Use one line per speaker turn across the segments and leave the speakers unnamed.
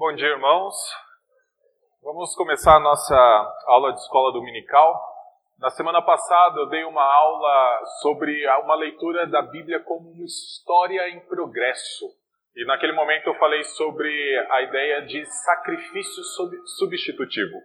Bom dia, irmãos. Vamos começar a nossa aula de escola dominical. Na semana passada eu dei uma aula sobre uma leitura da Bíblia como uma história em progresso. E naquele momento eu falei sobre a ideia de sacrifício substitutivo.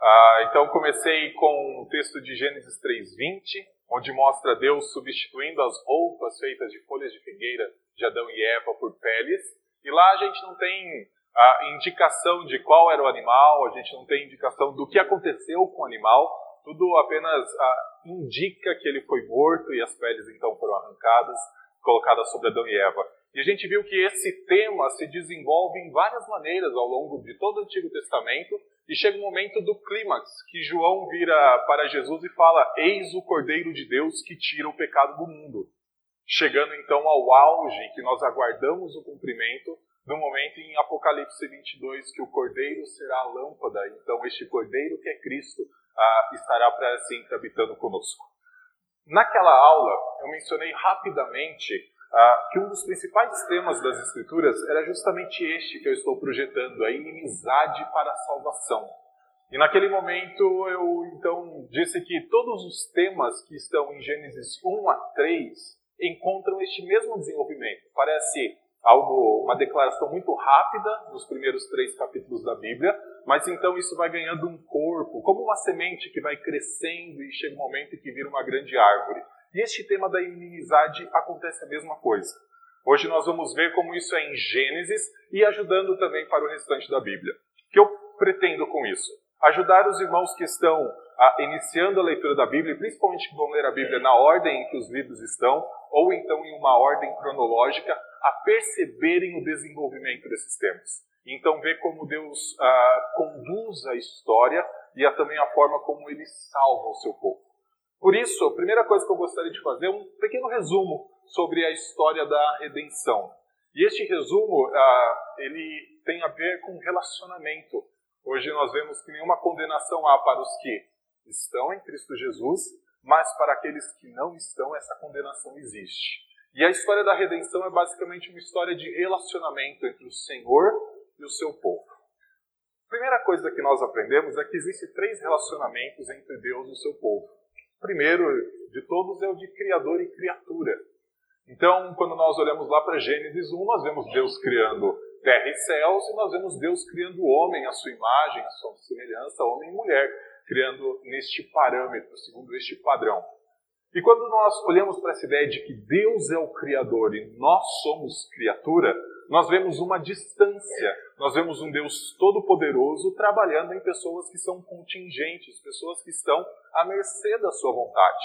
Ah, então comecei com o texto de Gênesis 3:20, onde mostra Deus substituindo as roupas feitas de folhas de figueira de Adão e Eva por peles. E lá a gente não tem a indicação de qual era o animal, a gente não tem indicação do que aconteceu com o animal, tudo apenas ah, indica que ele foi morto e as peles então foram arrancadas, colocadas sobre Adão e Eva. E a gente viu que esse tema se desenvolve em várias maneiras ao longo de todo o Antigo Testamento, e chega o momento do clímax, que João vira para Jesus e fala: Eis o Cordeiro de Deus que tira o pecado do mundo. Chegando então ao auge que nós aguardamos o cumprimento no momento em Apocalipse 22 que o cordeiro será a lâmpada, então este cordeiro que é Cristo ah, estará para sempre habitando conosco. Naquela aula, eu mencionei rapidamente ah, que um dos principais temas das Escrituras era justamente este que eu estou projetando, a inimizade para a salvação. E naquele momento eu então disse que todos os temas que estão em Gênesis 1 a 3 encontram este mesmo desenvolvimento. Parece algo, uma declaração muito rápida nos primeiros três capítulos da Bíblia, mas então isso vai ganhando um corpo, como uma semente que vai crescendo e chega um momento em que vira uma grande árvore. E este tema da inimizade acontece a mesma coisa. Hoje nós vamos ver como isso é em Gênesis e ajudando também para o restante da Bíblia. O que eu pretendo com isso? Ajudar os irmãos que estão iniciando a leitura da Bíblia, principalmente que vão ler a Bíblia na ordem em que os livros estão, ou então em uma ordem cronológica, a perceberem o desenvolvimento desses temas. Então, ver como Deus ah, conduz a história e a, também a forma como ele salva o seu povo. Por isso, a primeira coisa que eu gostaria de fazer é um pequeno resumo sobre a história da redenção. E este resumo, ah, ele tem a ver com relacionamento. Hoje nós vemos que nenhuma condenação há para os que estão em Cristo Jesus, mas para aqueles que não estão, essa condenação existe. E a história da redenção é basicamente uma história de relacionamento entre o Senhor e o seu povo. A primeira coisa que nós aprendemos é que existem três relacionamentos entre Deus e o seu povo. O primeiro de todos é o de criador e criatura. Então, quando nós olhamos lá para Gênesis 1, nós vemos Deus criando terra e céus, e nós vemos Deus criando o homem à sua imagem, à sua semelhança, homem e mulher, criando neste parâmetro, segundo este padrão. E quando nós olhamos para essa ideia de que Deus é o Criador e nós somos criatura, nós vemos uma distância, nós vemos um Deus todo-poderoso trabalhando em pessoas que são contingentes, pessoas que estão à mercê da sua vontade.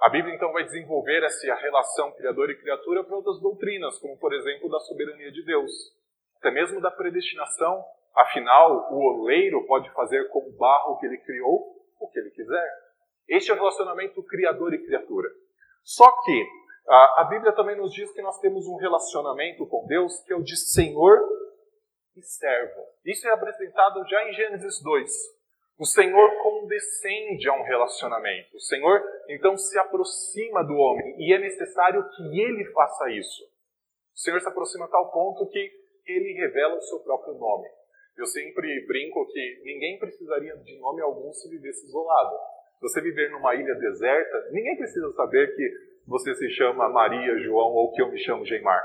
A Bíblia então vai desenvolver essa relação criador e criatura para outras doutrinas, como por exemplo da soberania de Deus, até mesmo da predestinação. Afinal, o oleiro pode fazer com o barro que ele criou o que ele quiser. Este é o relacionamento criador e criatura. Só que a, Bíblia também nos diz que nós temos um relacionamento com Deus que é o de Senhor e servo. Isso é apresentado já em Gênesis 2. O Senhor condescende a um relacionamento. O Senhor então se aproxima do homem e é necessário que ele faça isso. O Senhor se aproxima a tal ponto que ele revela o seu próprio nome. Eu sempre brinco que ninguém precisaria de nome algum se vivesse isolado. Se você viver numa ilha deserta, ninguém precisa saber que você se chama Maria, João ou que eu me chamo Geimar.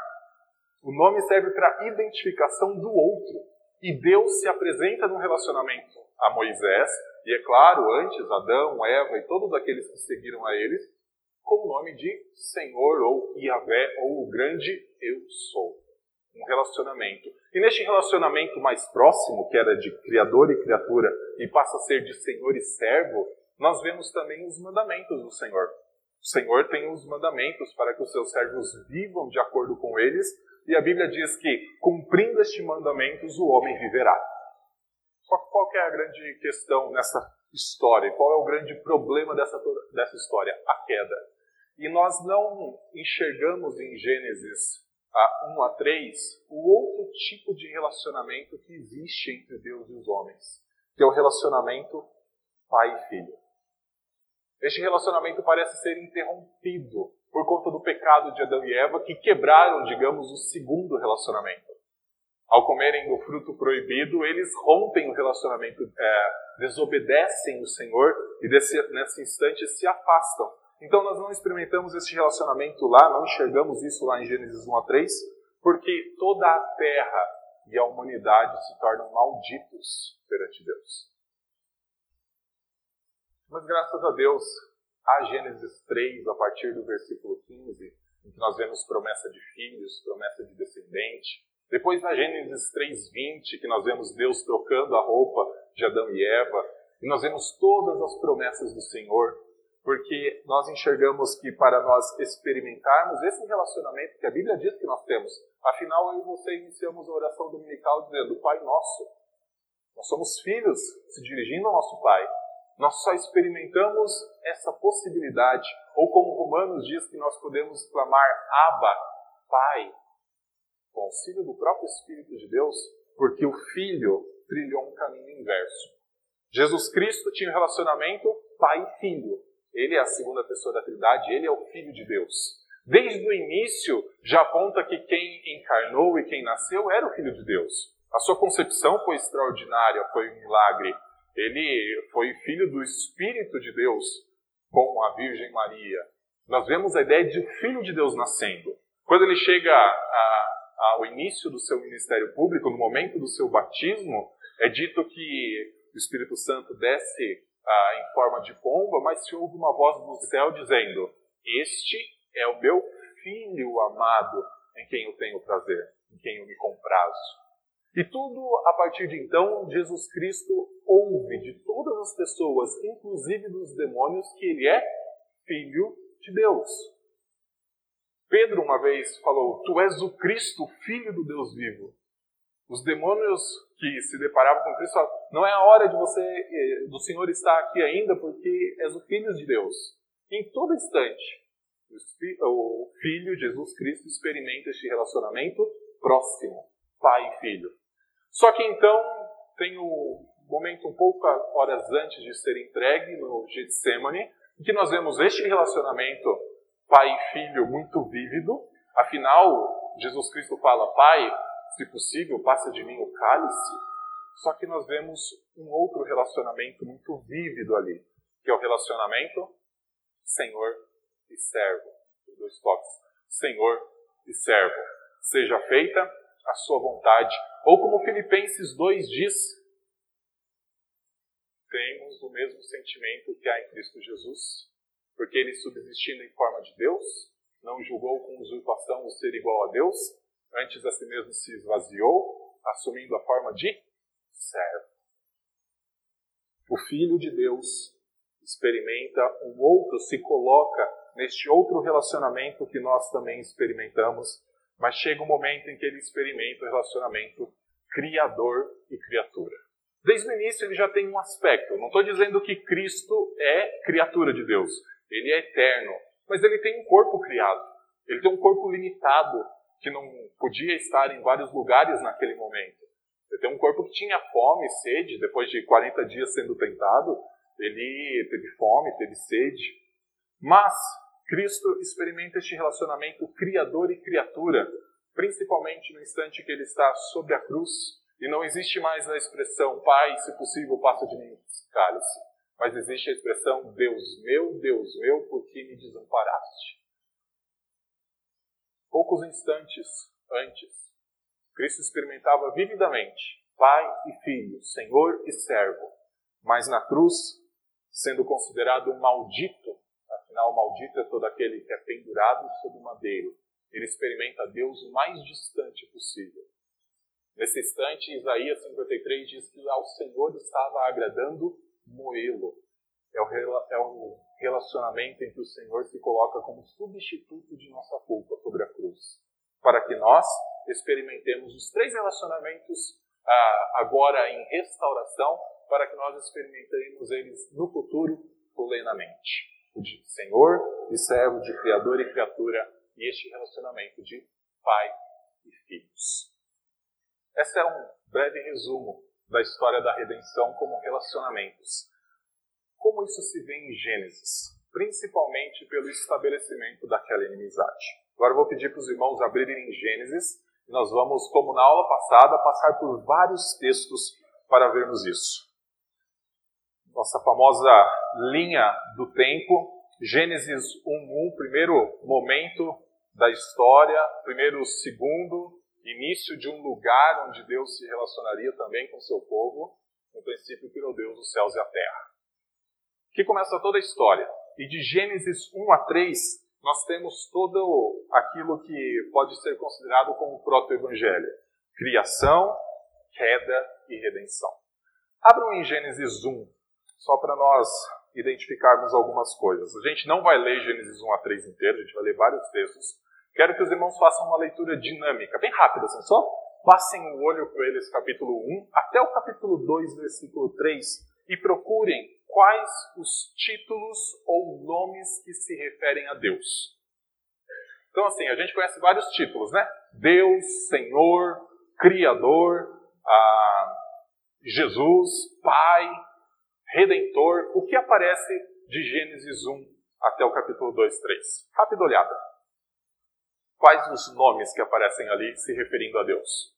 O nome serve para identificação do outro. E Deus se apresenta num relacionamento a Moisés, e é claro, antes Adão, Eva e todos aqueles que seguiram a eles, com o nome de Senhor ou Yahvé ou o grande Eu Sou. Um relacionamento. E neste relacionamento mais próximo, que era de criador e criatura, e passa a ser de Senhor e servo, nós vemos também os mandamentos do Senhor. O Senhor tem os mandamentos para que os seus servos vivam de acordo com eles, e a Bíblia diz que, cumprindo estes mandamentos, o homem viverá. Qual é a grande questão nessa história? Qual é o grande problema dessa, dessa história? A queda. E nós não enxergamos em Gênesis a 1 a 3 o outro tipo de relacionamento que existe entre Deus e os homens, que é o relacionamento pai e filho. Este relacionamento parece ser interrompido por conta do pecado de Adão e Eva, que quebraram, digamos, o segundo relacionamento. ao comerem do fruto proibido, eles rompem o relacionamento, é, desobedecem o Senhor e desse, nesse instante se afastam. Então nós não experimentamos esse relacionamento lá, não enxergamos isso lá em Gênesis 1 a 3, porque toda a terra e a humanidade se tornam malditos perante Deus. Mas graças a Deus, a Gênesis 3, a partir do versículo 15, em que nós vemos promessa de filhos, promessa de descendente, depois na Gênesis 3:20, que nós vemos Deus trocando a roupa de Adão e Eva, e nós vemos todas as promessas do Senhor, porque nós enxergamos que para nós experimentarmos esse relacionamento que a Bíblia diz que nós temos, afinal eu e você iniciamos a oração dominical dizendo: Pai nosso. Nós somos filhos se dirigindo ao nosso Pai. Nós só experimentamos essa possibilidade, ou como Romanos diz que nós podemos clamar Abba, Pai, com auxílio do próprio Espírito de Deus, porque o Filho trilhou um caminho inverso. Jesus Cristo tinha um relacionamento pai e filho. Ele é a segunda pessoa da Trindade, ele é o Filho de Deus. Desde o início já aponta que quem encarnou e quem nasceu era o Filho de Deus. A sua concepção foi extraordinária, foi um milagre. Ele foi filho do Espírito de Deus com a Virgem Maria. Nós vemos a ideia de um Filho de Deus nascendo. Quando ele chega a, ao início do seu ministério público, no momento do seu batismo, é dito que o Espírito Santo desce ah, em forma de pomba, mas se ouve uma voz do céu dizendo: Este é o meu filho amado, em quem eu tenho prazer, em quem eu me comprazo. E tudo a partir de então, Jesus Cristo ouve de todas as pessoas, inclusive dos demônios, que ele é filho de Deus. Pedro uma vez falou: Tu és o Cristo, filho do Deus vivo. Os demônios que se deparavam com Cristo Não é a hora de você, eh, do Senhor estar aqui ainda, porque és o filho de Deus. em todo instante, o Filho, Jesus Cristo, experimenta este relacionamento próximo, pai e filho. Só que então tem o momento um pouco horas antes de ser entregue no Getsemane, em que nós vemos este relacionamento pai e filho muito vívido. Afinal, Jesus Cristo fala: Pai, se possível, passa de mim o cálice. Só que nós vemos um outro relacionamento muito vívido ali, que é o relacionamento Senhor e servo. Os dois toques. Senhor e servo. Seja feita a sua vontade. Ou como Filipenses 2 diz, temos o mesmo sentimento que há em Cristo Jesus, porque ele, subsistindo em forma de Deus, não julgou com usurpação o ser igual a Deus, antes a si mesmo se esvaziou, assumindo a forma de servo. O Filho de Deus experimenta um outro, se coloca neste outro relacionamento que nós também experimentamos, mas chega um momento em que ele experimenta o relacionamento criador e criatura. Desde o início ele já tem um aspecto. Não estou dizendo que Cristo é criatura de Deus ele é eterno, mas ele tem um corpo criado. Ele tem um corpo limitado, que não podia estar em vários lugares naquele momento. Ele tem um corpo que tinha fome, sede, depois de 40 dias sendo tentado, ele teve fome, teve sede. Mas Cristo experimenta este relacionamento criador e criatura, principalmente no instante que ele está sobre a cruz, e não existe mais a expressão, Pai, se possível, passa de mim cálice mas existe a expressão Deus meu, Deus meu, por que me desamparaste? Poucos instantes antes, Cristo experimentava vividamente Pai e Filho, Senhor e servo, mas na cruz, sendo considerado um maldito, afinal, maldito é todo aquele que é pendurado sobre o madeiro, ele experimenta Deus o mais distante possível. Nesse instante, Isaías 53 diz que ao Senhor estava agradando moê-lo. É o, é o relacionamento em que o Senhor se coloca como substituto de nossa culpa sobre a cruz, para que nós experimentemos os três relacionamentos ah, agora em restauração, para que nós experimentemos eles no futuro plenamente. O de Senhor e servo, de Criador e criatura, e este relacionamento de pai e filhos. Esse é um breve resumo da história da redenção como relacionamentos. Como isso se vê em Gênesis? Principalmente pelo estabelecimento daquela inimizade. Agora eu vou pedir para os irmãos abrirem em Gênesis, Nós vamos, como na aula passada, passar por vários textos para vermos isso. Nossa famosa linha do tempo, Gênesis 1:1, primeiro momento da história, primeiro segundo início de um lugar onde Deus se relacionaria também com seu povo. No princípio criou Deus os céus e a terra. Que começa toda a história. E de Gênesis 1 a 3, nós temos todo aquilo que pode ser considerado como proto-evangelho: criação, queda e redenção. Abram em Gênesis 1, só para nós identificarmos algumas coisas. A gente não vai ler Gênesis 1 a 3 inteiro, a gente vai ler vários textos. Quero que os irmãos façam uma leitura dinâmica, bem rápida, assim, só passem o olho por eles, capítulo 1 até o capítulo 2, versículo 3, e procurem quais os títulos ou nomes que se referem a Deus. Então, assim, a gente conhece vários títulos, né? Deus, Senhor, Criador, ah, Jesus, Pai, Redentor. O que aparece de Gênesis 1 até o capítulo 2, 3? Rápida olhada. Quais os nomes que aparecem ali se referindo a Deus?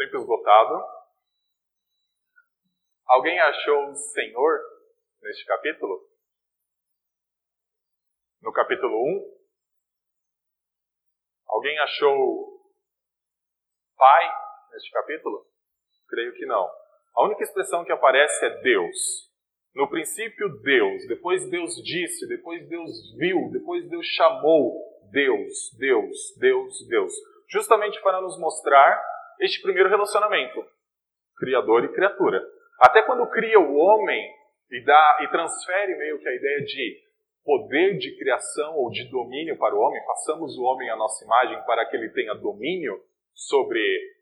Tempo esgotado. Alguém achou o Senhor neste capítulo? No capítulo 1? Alguém achou Pai neste capítulo? Creio que não. A única expressão que aparece é Deus. No princípio, Deus. Depois, Deus disse. Depois, Deus viu. Depois, Deus chamou. Deus, Deus, Deus, Deus. Justamente para nos mostrar este primeiro relacionamento, criador e criatura. Até quando cria o homem e, dá, e transfere meio que a ideia de poder de criação ou de domínio para o homem, passamos o homem à nossa imagem para que ele tenha domínio sobre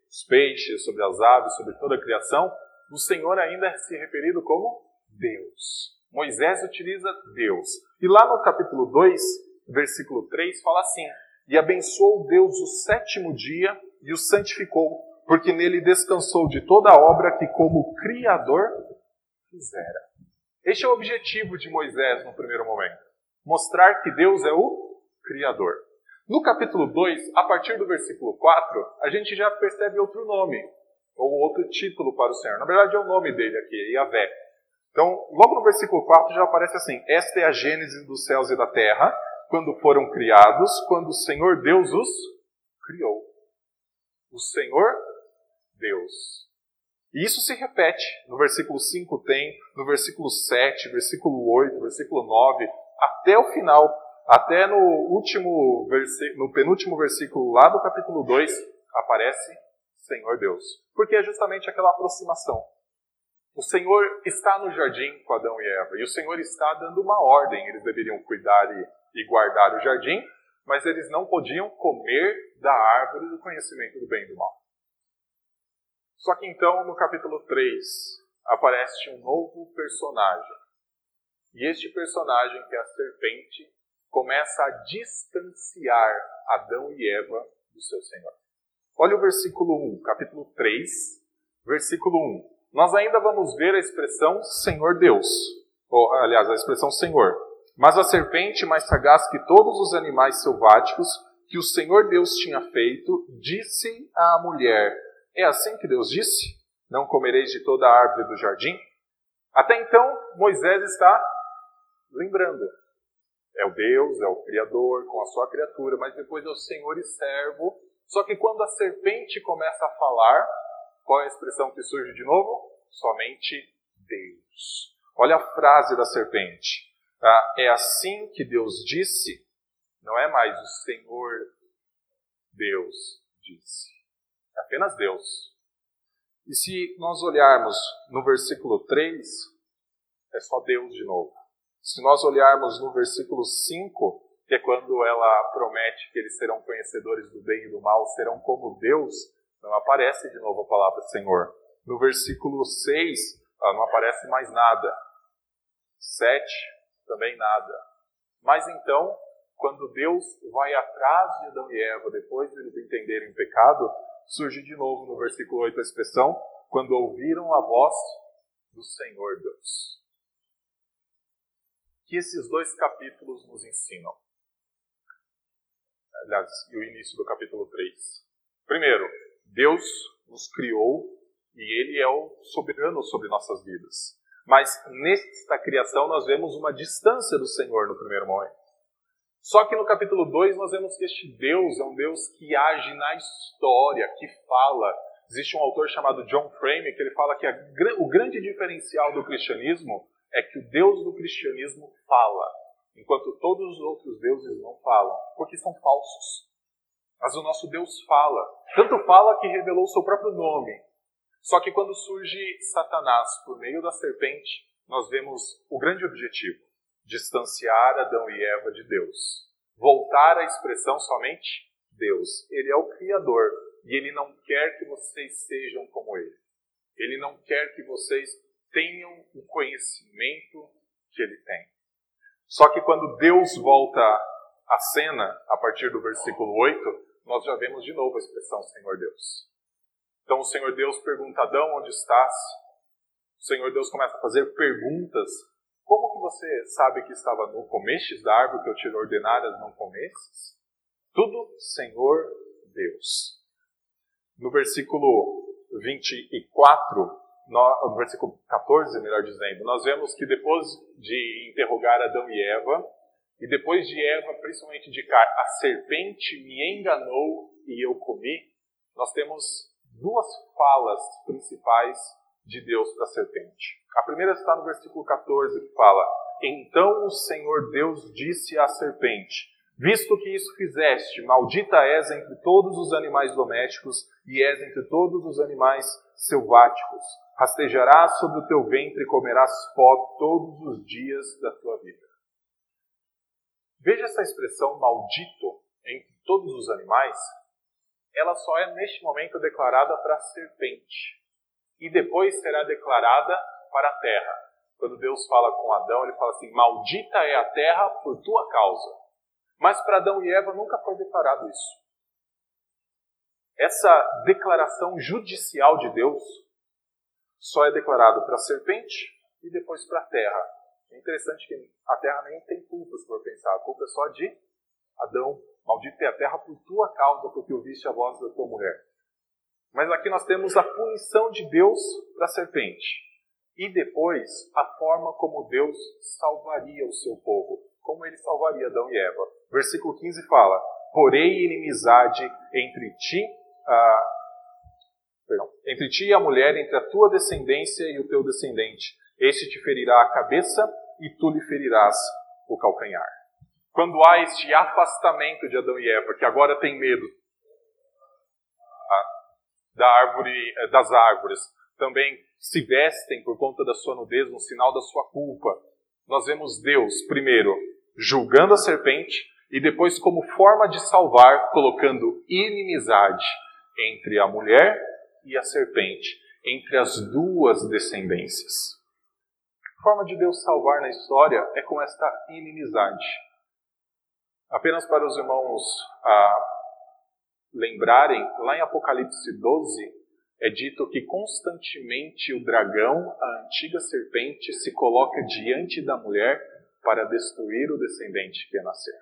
os peixes, sobre as aves, sobre toda a criação, o Senhor ainda é se referido como Deus. Moisés utiliza Deus. E lá no capítulo 2, versículo 3, fala assim: E abençoou Deus o sétimo dia e o santificou, porque nele descansou de toda a obra que, como Criador, fizera. Este é o objetivo de Moisés no primeiro momento: mostrar que Deus é o Criador. No capítulo 2, a partir do versículo 4, a gente já percebe outro nome, ou outro título para o Senhor. Na verdade, é o nome dele aqui, Yahvé. Então, logo no versículo 4 já aparece assim: Esta é a gênese dos céus e da terra, quando foram criados, quando o Senhor Deus os criou. O Senhor Deus. E isso se repete. No versículo 5 tem, no versículo 7, versículo 8, versículo 9, até o final, até no último versículo, no penúltimo versículo lá do capítulo 2, aparece Senhor Deus. Porque é justamente aquela aproximação. O Senhor está no jardim com Adão e Eva, e o Senhor está dando uma ordem. Eles deveriam cuidar e, e guardar o jardim, mas eles não podiam comer da árvore do conhecimento do bem e do mal. Só que então, no capítulo 3, aparece um novo personagem. E este personagem, que é a serpente, começa a distanciar Adão e Eva do seu Senhor. Olha o versículo 1, capítulo 3, versículo 1. Nós ainda vamos ver a expressão Senhor Deus, ou aliás, a expressão Senhor. Mas a serpente, mais sagaz que todos os animais selváticos que o Senhor Deus tinha feito, disse à mulher: é assim que Deus disse: Não comereis de toda a árvore do jardim? Até então, Moisés está lembrando. É o Deus, é o Criador com a sua criatura, mas depois é o Senhor e servo. Só que quando a serpente começa a falar, qual é a expressão que surge de novo? Somente Deus. Olha a frase da serpente. Ah, é assim que Deus disse, não é mais o Senhor Deus disse apenas Deus. E se nós olharmos no versículo 3, é só Deus de novo. Se nós olharmos no versículo 5, que é quando ela promete que eles serão conhecedores do bem e do mal, serão como Deus, não aparece de novo a palavra Senhor. No versículo 6, ah, não aparece mais nada. 7, também nada. Mas então, quando Deus vai atrás de Adão e Eva, depois de eles entenderem o pecado, surge de novo no versículo 8 a expressão: quando ouviram a voz do Senhor Deus. Que esses dois capítulos nos ensinam. Aliás, e o início do capítulo 3. Primeiro, Deus nos criou e Ele é o soberano sobre nossas vidas. Mas nesta criação nós vemos uma distância do Senhor no primeiro momento. Só que no capítulo 2 nós vemos que este Deus é um Deus que age na história, que fala. Existe um autor chamado John Frame que ele fala que a, o grande diferencial do cristianismo é que o Deus do cristianismo fala, enquanto todos os outros deuses não falam, porque são falsos. Mas o nosso Deus fala. Tanto fala que revelou o seu próprio nome. Só que quando surge Satanás por meio da serpente, nós vemos o grande objetivo: distanciar Adão e Eva de Deus. Voltar à expressão somente Deus. Ele é o Criador e ele não quer que vocês sejam como ele. Ele não quer que vocês tenham o conhecimento que ele tem. Só que quando Deus volta à cena, a partir do versículo 8, nós já vemos de novo a expressão Senhor Deus. Então o Senhor Deus pergunta Adão onde estás. O Senhor Deus começa a fazer perguntas. Como que você sabe que estava no comestes da árvore que eu te ordenaras não comesses? Tudo Senhor Deus. No versículo 24, no versículo 14, melhor dizendo, nós vemos que depois de interrogar Adão e Eva, e depois de Eva principalmente indicar a serpente me enganou e eu comi, nós temos duas falas principais de Deus para a serpente. A primeira está no versículo 14, que fala: Então o Senhor Deus disse à serpente: Visto que isso fizeste, maldita és entre todos os animais domésticos e és entre todos os animais selváticos. Rastejarás sobre o teu ventre e comerás pó todos os dias da tua vida. Veja essa expressão maldito entre todos os animais. Ela só é neste momento declarada para a serpente e depois será declarada para a terra. Quando Deus fala com Adão, ele fala assim: Maldita é a terra por tua causa. Mas para Adão e Eva nunca foi declarado isso. Essa declaração judicial de Deus só é declarado para a serpente e depois para a terra. É interessante que a terra nem tem culpa, se for pensar. A culpa é só de Adão. Maldito é a terra por tua causa, porque ouviste a voz da tua mulher. Mas aqui nós temos a punição de Deus para a serpente. E depois, a forma como Deus salvaria o seu povo. Como ele salvaria Adão e Eva. Versículo 15 fala: Porém, inimizade entre ti, perdão, entre ti e a mulher, entre a tua descendência e o teu descendente. Este te ferirá a cabeça e tu lhe ferirás o calcanhar. Quando há este afastamento de Adão e Eva, que agora tem medo ah, da árvore, eh, das árvores, também se vestem por conta da sua nudez, um sinal da sua culpa. Nós vemos Deus, primeiro, julgando a serpente e depois, como forma de salvar, colocando inimizade entre a mulher e a serpente, entre as duas descendências. A forma de Deus salvar na história é com esta inimizade. Apenas para os irmãos ah, lembrarem, lá em Apocalipse 12, é dito que constantemente o dragão, a antiga serpente, se coloca diante da mulher para destruir o descendente que ia nascer.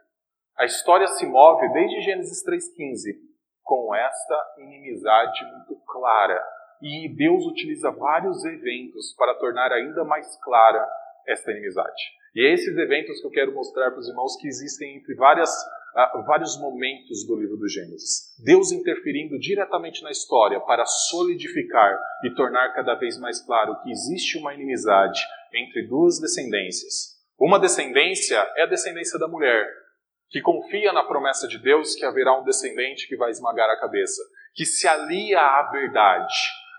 A história se move desde Gênesis 3,15 com esta inimizade muito clara. E Deus utiliza vários eventos para tornar ainda mais clara esta inimizade. E é esses eventos que eu quero mostrar para os irmãos que existem entre várias, uh, vários momentos do livro do Gênesis. Deus interferindo diretamente na história para solidificar e tornar cada vez mais claro que existe uma inimizade entre duas descendências. Uma descendência é a descendência da mulher, que confia na promessa de Deus que haverá um descendente que vai esmagar a cabeça, que se alia à verdade.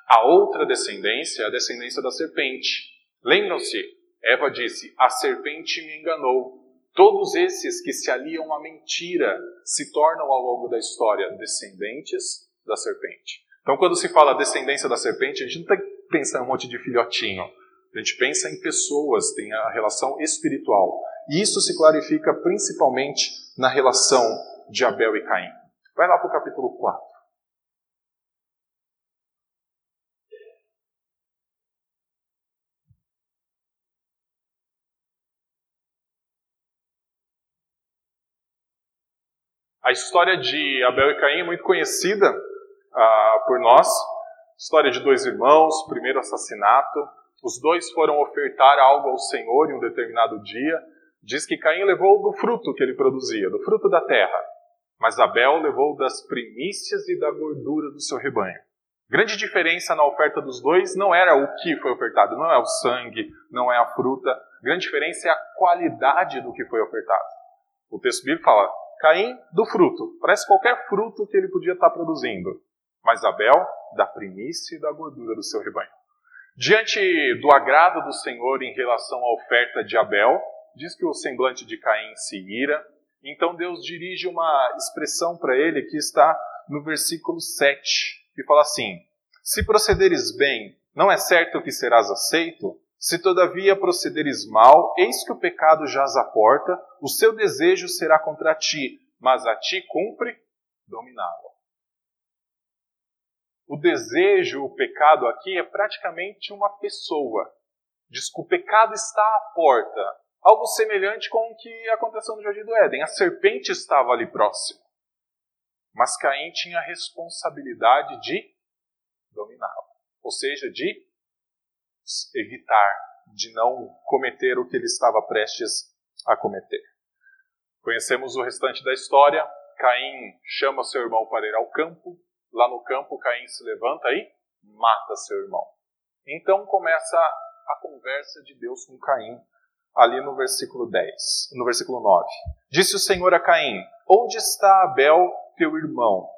A outra descendência é a descendência da serpente. Lembram-se? Eva disse: A serpente me enganou. Todos esses que se aliam à mentira se tornam ao longo da história descendentes da serpente. Então, quando se fala descendência da serpente, a gente não tem que pensar em um monte de filhotinho. A gente pensa em pessoas, tem a relação espiritual. E isso se clarifica principalmente na relação de Abel e Caim. Vai lá para o capítulo 4. A história de Abel e Caim é muito conhecida uh, por nós. História de dois irmãos, primeiro assassinato. Os dois foram ofertar algo ao Senhor em um determinado dia. Diz que Caim levou do fruto que ele produzia, do fruto da terra. Mas Abel levou das primícias e da gordura do seu rebanho. Grande diferença na oferta dos dois não era o que foi ofertado, não é o sangue, não é a fruta. Grande diferença é a qualidade do que foi ofertado. O texto bíblico fala: Caim do fruto, parece qualquer fruto que ele podia estar produzindo, mas Abel da primícia e da gordura do seu rebanho. Diante do agrado do Senhor em relação à oferta de Abel, diz que o semblante de Caim se ira, então Deus dirige uma expressão para ele que está no versículo 7 que fala assim: Se procederes bem, não é certo que serás aceito? Se todavia procederes mal, eis que o pecado jaz à porta, o seu desejo será contra ti, mas a ti cumpre dominá-lo. O desejo, o pecado aqui é praticamente uma pessoa. Diz que o pecado está à porta. Algo semelhante com o que aconteceu no Jardim do Éden. A serpente estava ali próximo. Mas Caim tinha a responsabilidade de dominá-lo, ou seja, de evitar, de não cometer o que ele estava prestes a cometer. Conhecemos o restante da história. Caim chama seu irmão para ir ao campo. Lá no campo, Caim se levanta e mata seu irmão. Então começa a conversa de Deus com Caim, ali no versículo 10, no versículo 9. Disse o Senhor a Caim: Onde está Abel, teu irmão?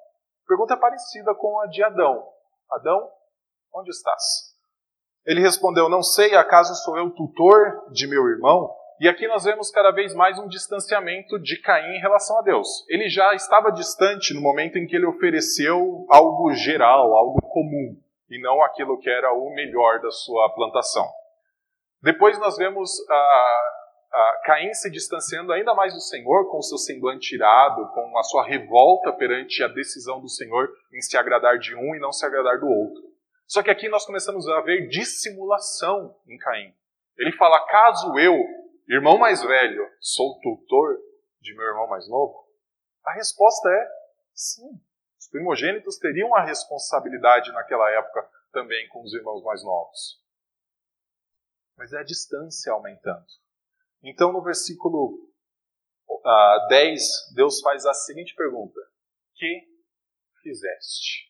Pergunta parecida com a de Adão. Adão, onde estás? Ele respondeu: Não sei, acaso sou eu tutor de meu irmão? E aqui nós vemos cada vez mais um distanciamento de Caim em relação a Deus. Ele já estava distante no momento em que ele ofereceu algo geral, algo comum, e não aquilo que era o melhor da sua plantação. Depois nós vemos ah, Caim se distanciando ainda mais do Senhor, com o seu semblante irado, com a sua revolta perante a decisão do Senhor em se agradar de um e não se agradar do outro. Só que aqui nós começamos a ver dissimulação em Caim. Ele fala: caso eu, irmão mais velho, sou tutor de meu irmão mais novo? A resposta é sim. Os primogênitos teriam a responsabilidade naquela época também com os irmãos mais novos. Mas é a distância aumentando. Então, no versículo uh, ah, 10, Deus faz a seguinte pergunta: Que fizeste?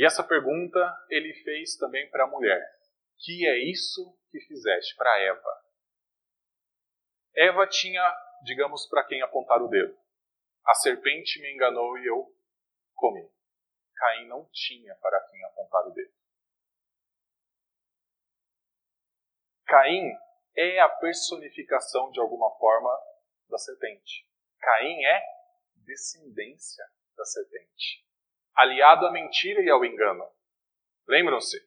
E essa pergunta ele fez também para a mulher: Que é isso que fizeste? Para Eva. Eva tinha, digamos, para quem apontar o dedo. A serpente me enganou e eu comi. Caim não tinha para quem apontar o dedo. Caim é a personificação de alguma forma da serpente. Caim é descendência da serpente, aliado à mentira e ao engano. Lembram-se?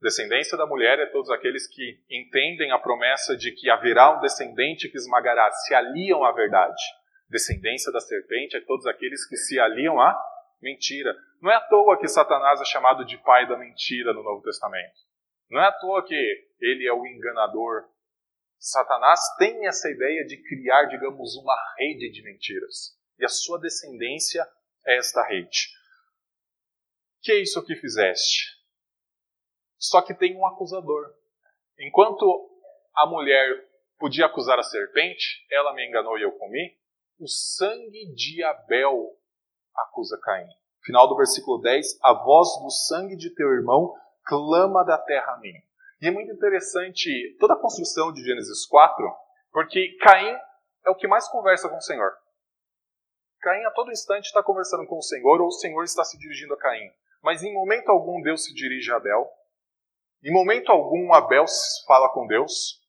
Descendência da mulher é todos aqueles que entendem a promessa de que haverá um descendente que esmagará, se aliam à verdade. Descendência da serpente é todos aqueles que se aliam à mentira. Não é à toa que Satanás é chamado de pai da mentira no Novo Testamento. Não é à toa que ele é o enganador, Satanás tem essa ideia de criar, digamos, uma rede de mentiras. E a sua descendência é esta rede. Que é isso que fizeste? Só que tem um acusador. Enquanto a mulher podia acusar a serpente, ela me enganou e eu comi, o sangue de Abel acusa Caim. Final do versículo 10: A voz do sangue de teu irmão clama da terra a mim. E é muito interessante toda a construção de Gênesis 4, porque Caim é o que mais conversa com o Senhor. Caim a todo instante está conversando com o Senhor, ou o Senhor está se dirigindo a Caim. Mas em momento algum Deus se dirige a Abel. Em momento algum Abel fala com Deus.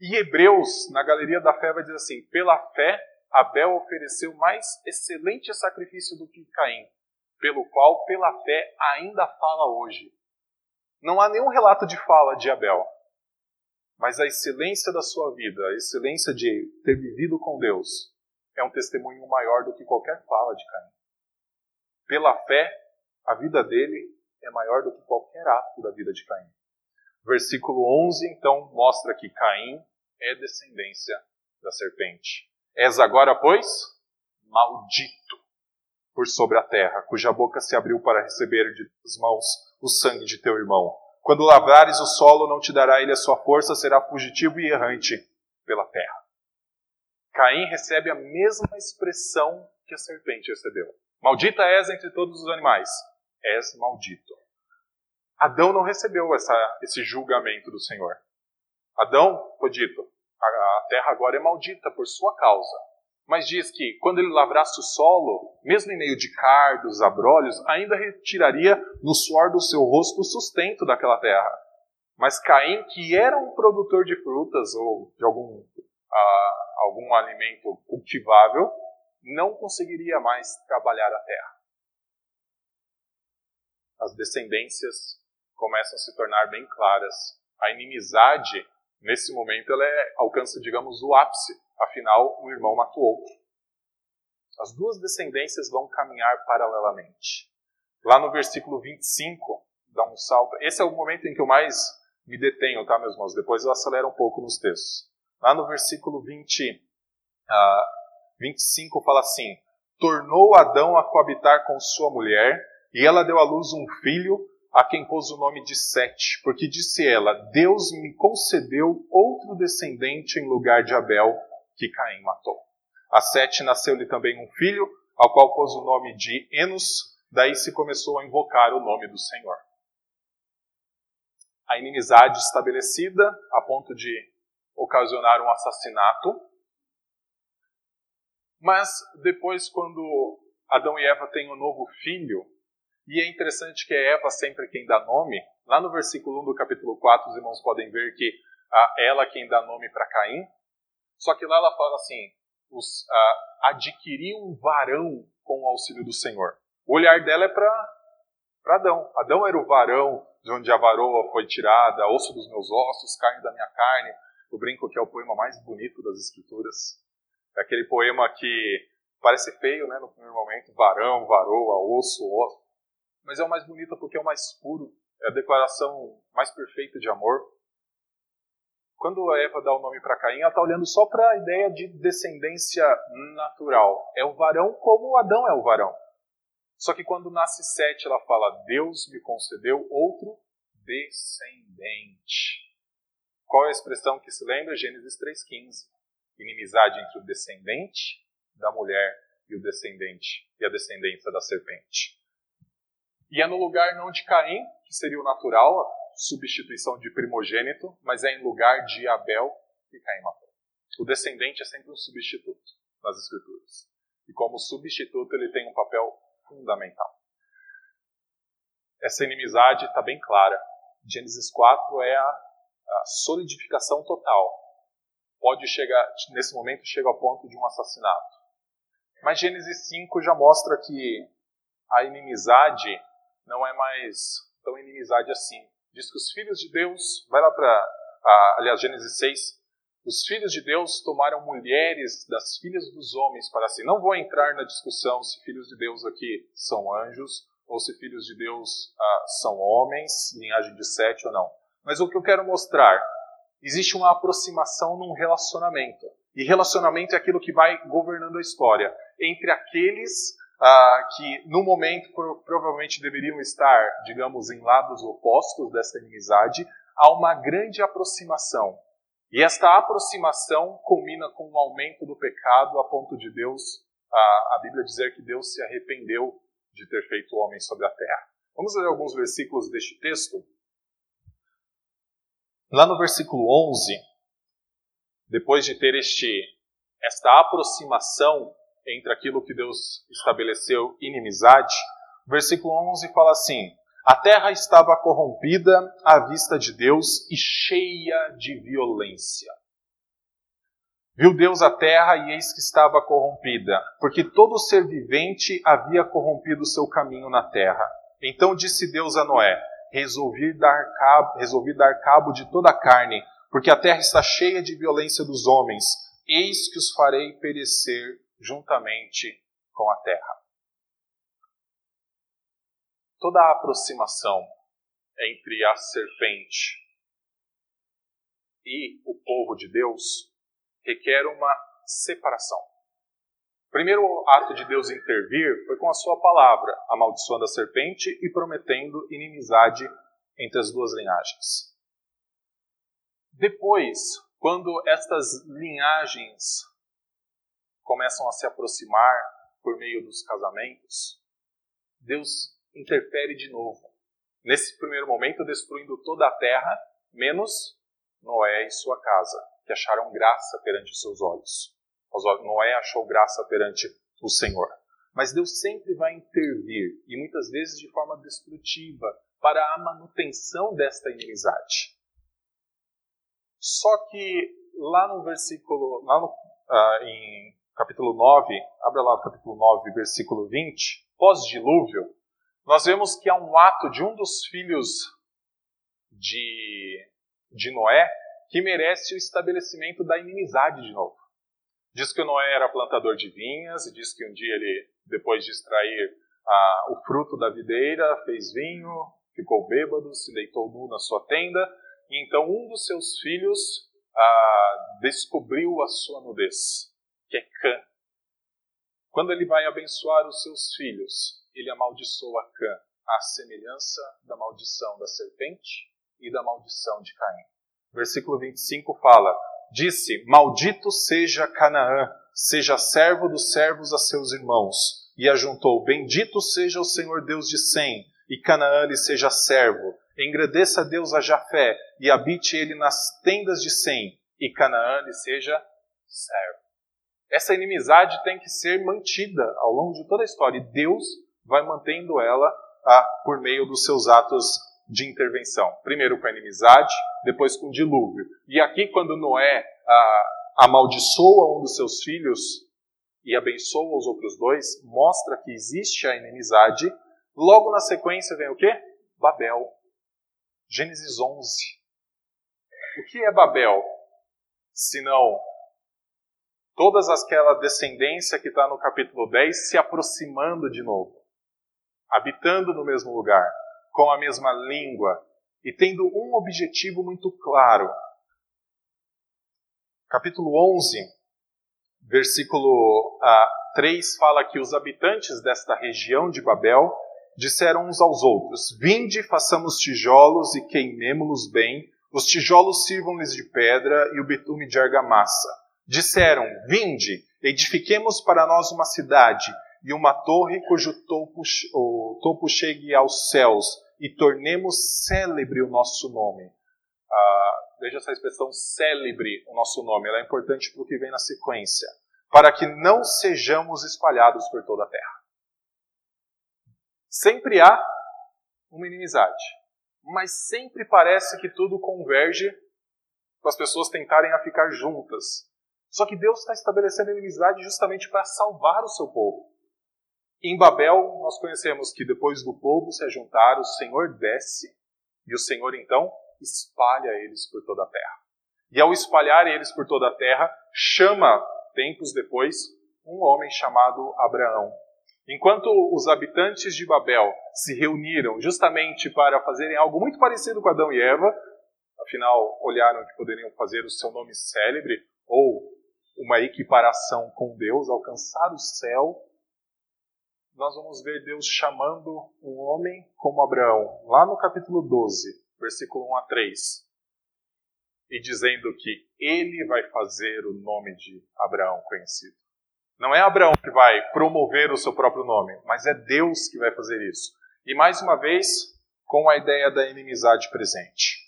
E Hebreus, na galeria da fé, vai dizer assim: pela fé, Abel ofereceu mais excelente sacrifício do que Caim, pelo qual, pela fé, ainda fala hoje. Não há nenhum relato de fala de Abel. Mas a excelência da sua vida, a excelência de ter vivido com Deus, é um testemunho maior do que qualquer fala de Caim. Pela fé, a vida dele é maior do que qualquer ato da vida de Caim. Versículo 11, então, mostra que Caim é descendência da serpente. És agora, pois, maldito por sobre a terra, cuja boca se abriu para receber de tuas mãos o sangue de teu irmão. Quando lavrares o solo, não te dará ele a sua força, será fugitivo e errante pela terra. Caim recebe a mesma expressão que a serpente recebeu. Maldita és entre todos os animais. És maldito. Adão não recebeu essa, esse julgamento do Senhor. Adão foi dito: a terra agora é maldita por sua causa. Mas diz que quando ele lavrasse o solo, mesmo em meio de cardos, abrolhos, ainda retiraria no suor do seu rosto o sustento daquela terra. Mas Caim, que era um produtor de frutas ou de algum, uh, algum alimento cultivável, não conseguiria mais trabalhar a terra. As descendências começam a se tornar bem claras. A inimizade, nesse momento, ela é, alcança, digamos, o ápice. Afinal, um irmão matou outro. As duas descendências vão caminhar paralelamente. Lá no versículo 25, dá um salto. Esse é o momento em que eu mais me detenho, tá, meus irmãos? Depois eu acelero um pouco nos textos. Lá no versículo 20, uh, 25 fala assim: Tornou Adão a coabitar com sua mulher, e ela deu à luz um filho, a quem pôs o nome de Sete, porque disse ela: Deus me concedeu outro descendente em lugar de Abel, que Caim matou. A Sete nasceu-lhe também um filho, ao qual pôs o nome de Enos, daí se começou a invocar o nome do Senhor. A inimizade estabelecida a ponto de ocasionar um assassinato mas depois, quando Adão e Eva têm um novo filho, e é interessante que é Eva sempre quem dá nome, lá no versículo 1 do capítulo 4, os irmãos podem ver que ah, ela quem dá nome para Caim, só que lá ela fala assim: os, ah, adquirir um varão com o auxílio do Senhor. O olhar dela é para Adão. Adão era o varão de onde a varoa foi tirada, osso dos meus ossos, carne da minha carne. Eu brinco que é o poema mais bonito das Escrituras. É aquele poema que parece feio, né, no primeiro momento, varão, varoa, osso, osso. Mas é o mais bonito porque é o mais puro, é a declaração mais perfeita de amor. Quando a Eva dá o nome para Caim, ela está olhando só para a ideia de descendência natural. É o varão como Adão é o varão. Só que quando nasce Sete, ela fala: Deus me concedeu outro descendente. Qual é a expressão que se lembra? Gênesis 3,15 inimizade entre o descendente da mulher e o descendente e a descendência da serpente. E é no lugar não de Caim, que seria o natural, a substituição de primogênito, mas é em lugar de Abel que Caim matou. O descendente é sempre um substituto nas escrituras. E como substituto ele tem um papel fundamental. Essa inimizade está bem clara. Gênesis 4 é a, a solidificação total pode chegar, nesse momento, chega ao ponto de um assassinato. Mas Gênesis 5 já mostra que a inimizade não é mais tão inimizade assim. Diz que os filhos de Deus, vai lá para, aliás, Gênesis 6, os filhos de Deus tomaram mulheres das filhas dos homens para si. Não vou entrar na discussão se filhos de Deus aqui são anjos ou se filhos de Deus ah, são homens, linhagem de Sete ou não. Mas o que eu quero mostrar existe uma aproximação num relacionamento. E relacionamento é aquilo que vai governando a história. Entre aqueles ah, que, no momento, provavelmente deveriam estar, digamos, em lados opostos dessa inimizade, há uma grande aproximação. E esta aproximação culmina com um aumento do pecado a ponto de Deus, ah, a Bíblia dizer que Deus se arrependeu de ter feito o homem sobre a terra. Vamos ler alguns versículos deste texto? Lá no versículo 11, depois de ter este, esta aproximação entre aquilo que Deus estabeleceu inimizade, o versículo 11 fala assim: A terra estava corrompida à vista de Deus e cheia de violência. Viu Deus a terra e eis que estava corrompida, porque todo ser vivente havia corrompido o seu caminho na terra. Então disse Deus a Noé: resolvi dar cabo, resolvi dar cabo de toda a carne, porque a terra está cheia de violência dos homens. Eis que os farei perecer juntamente com a terra. Toda a aproximação entre a serpente e o povo de Deus requer uma separação. O primeiro ato de Deus intervir foi com a sua palavra, amaldiçoando a serpente e prometendo inimizade entre as duas linhagens. Depois, quando estas linhagens começam a se aproximar por meio dos casamentos, Deus interfere de novo. Nesse primeiro momento, destruindo toda a terra, menos Noé e sua casa, que acharam graça perante os seus olhos. Noé achou graça perante o Senhor. Mas Deus sempre vai intervir, e muitas vezes de forma destrutiva, para a manutenção desta inimizade. Só que lá no versículo, lá no, ah, em capítulo 9, abra lá o capítulo 9, versículo 20, pós-dilúvio, nós vemos que há um ato de um dos filhos de, de Noé que merece o estabelecimento da inimizade de novo. Diz que Noé era plantador de vinhas, e diz que um dia ele, depois de extrair ah, o fruto da videira, fez vinho, ficou bêbado, se deitou nu na sua tenda, e então um dos seus filhos ah, descobriu a sua nudez, que é Cã. Quando ele vai abençoar os seus filhos, ele amaldiçoa Cã, à semelhança da maldição da serpente e da maldição de Caim. Versículo 25 fala: Disse: Maldito seja Canaã, seja servo dos servos a seus irmãos. E ajuntou: Bendito seja o Senhor Deus de Sem, e Canaã lhe seja servo. Engrandeça Deus a Jafé, e habite ele nas tendas de Sem, e Canaã lhe seja servo. Essa inimizade tem que ser mantida ao longo de toda a história, e Deus vai mantendo ela ah, por meio dos seus atos de intervenção. Primeiro com a inimizade, depois com o dilúvio. E aqui, quando Noé ah, amaldiçoa um dos seus filhos e abençoa os outros dois, mostra que existe a inimizade. Logo na sequência vem o quê? Babel. Gênesis 11. O que é Babel? Senão todas aquela descendência que está no capítulo 10 se aproximando de novo, habitando no mesmo lugar com a mesma língua e tendo um objetivo muito claro. Capítulo 11, versículo 3 ah, fala que os habitantes desta região de Babel disseram uns aos outros: Vinde, façamos tijolos e queimemo-los bem, os tijolos sirvam-lhes de pedra e o betume de argamassa. Disseram: Vinde, edifiquemos para nós uma cidade e uma torre cujo topo, o topo chegue aos céus e tornemos célebre o nosso nome. Ah, veja essa expressão célebre o nosso nome, ela é importante para o que vem na sequência. Para que não sejamos espalhados por toda a terra. Sempre há uma inimizade, mas sempre parece que tudo converge para as pessoas tentarem a ficar juntas. Só que Deus está estabelecendo inimizade justamente para salvar o seu povo. Em Babel, nós conhecemos que depois do povo se ajuntar, o Senhor desce e o Senhor então espalha eles por toda a terra. E ao espalhar eles por toda a terra, chama, tempos depois, um homem chamado Abraão. Enquanto os habitantes de Babel se reuniram justamente para fazerem algo muito parecido com Adão e Eva, afinal olharam que poderiam fazer o seu nome célebre ou uma equiparação com Deus, alcançar o céu, nós vamos ver Deus chamando um homem como Abraão, lá no capítulo 12, versículo 1 a 3, e dizendo que ele vai fazer o nome de Abraão conhecido. Não é Abraão que vai promover o seu próprio nome, mas é Deus que vai fazer isso. E mais uma vez, com a ideia da inimizade presente.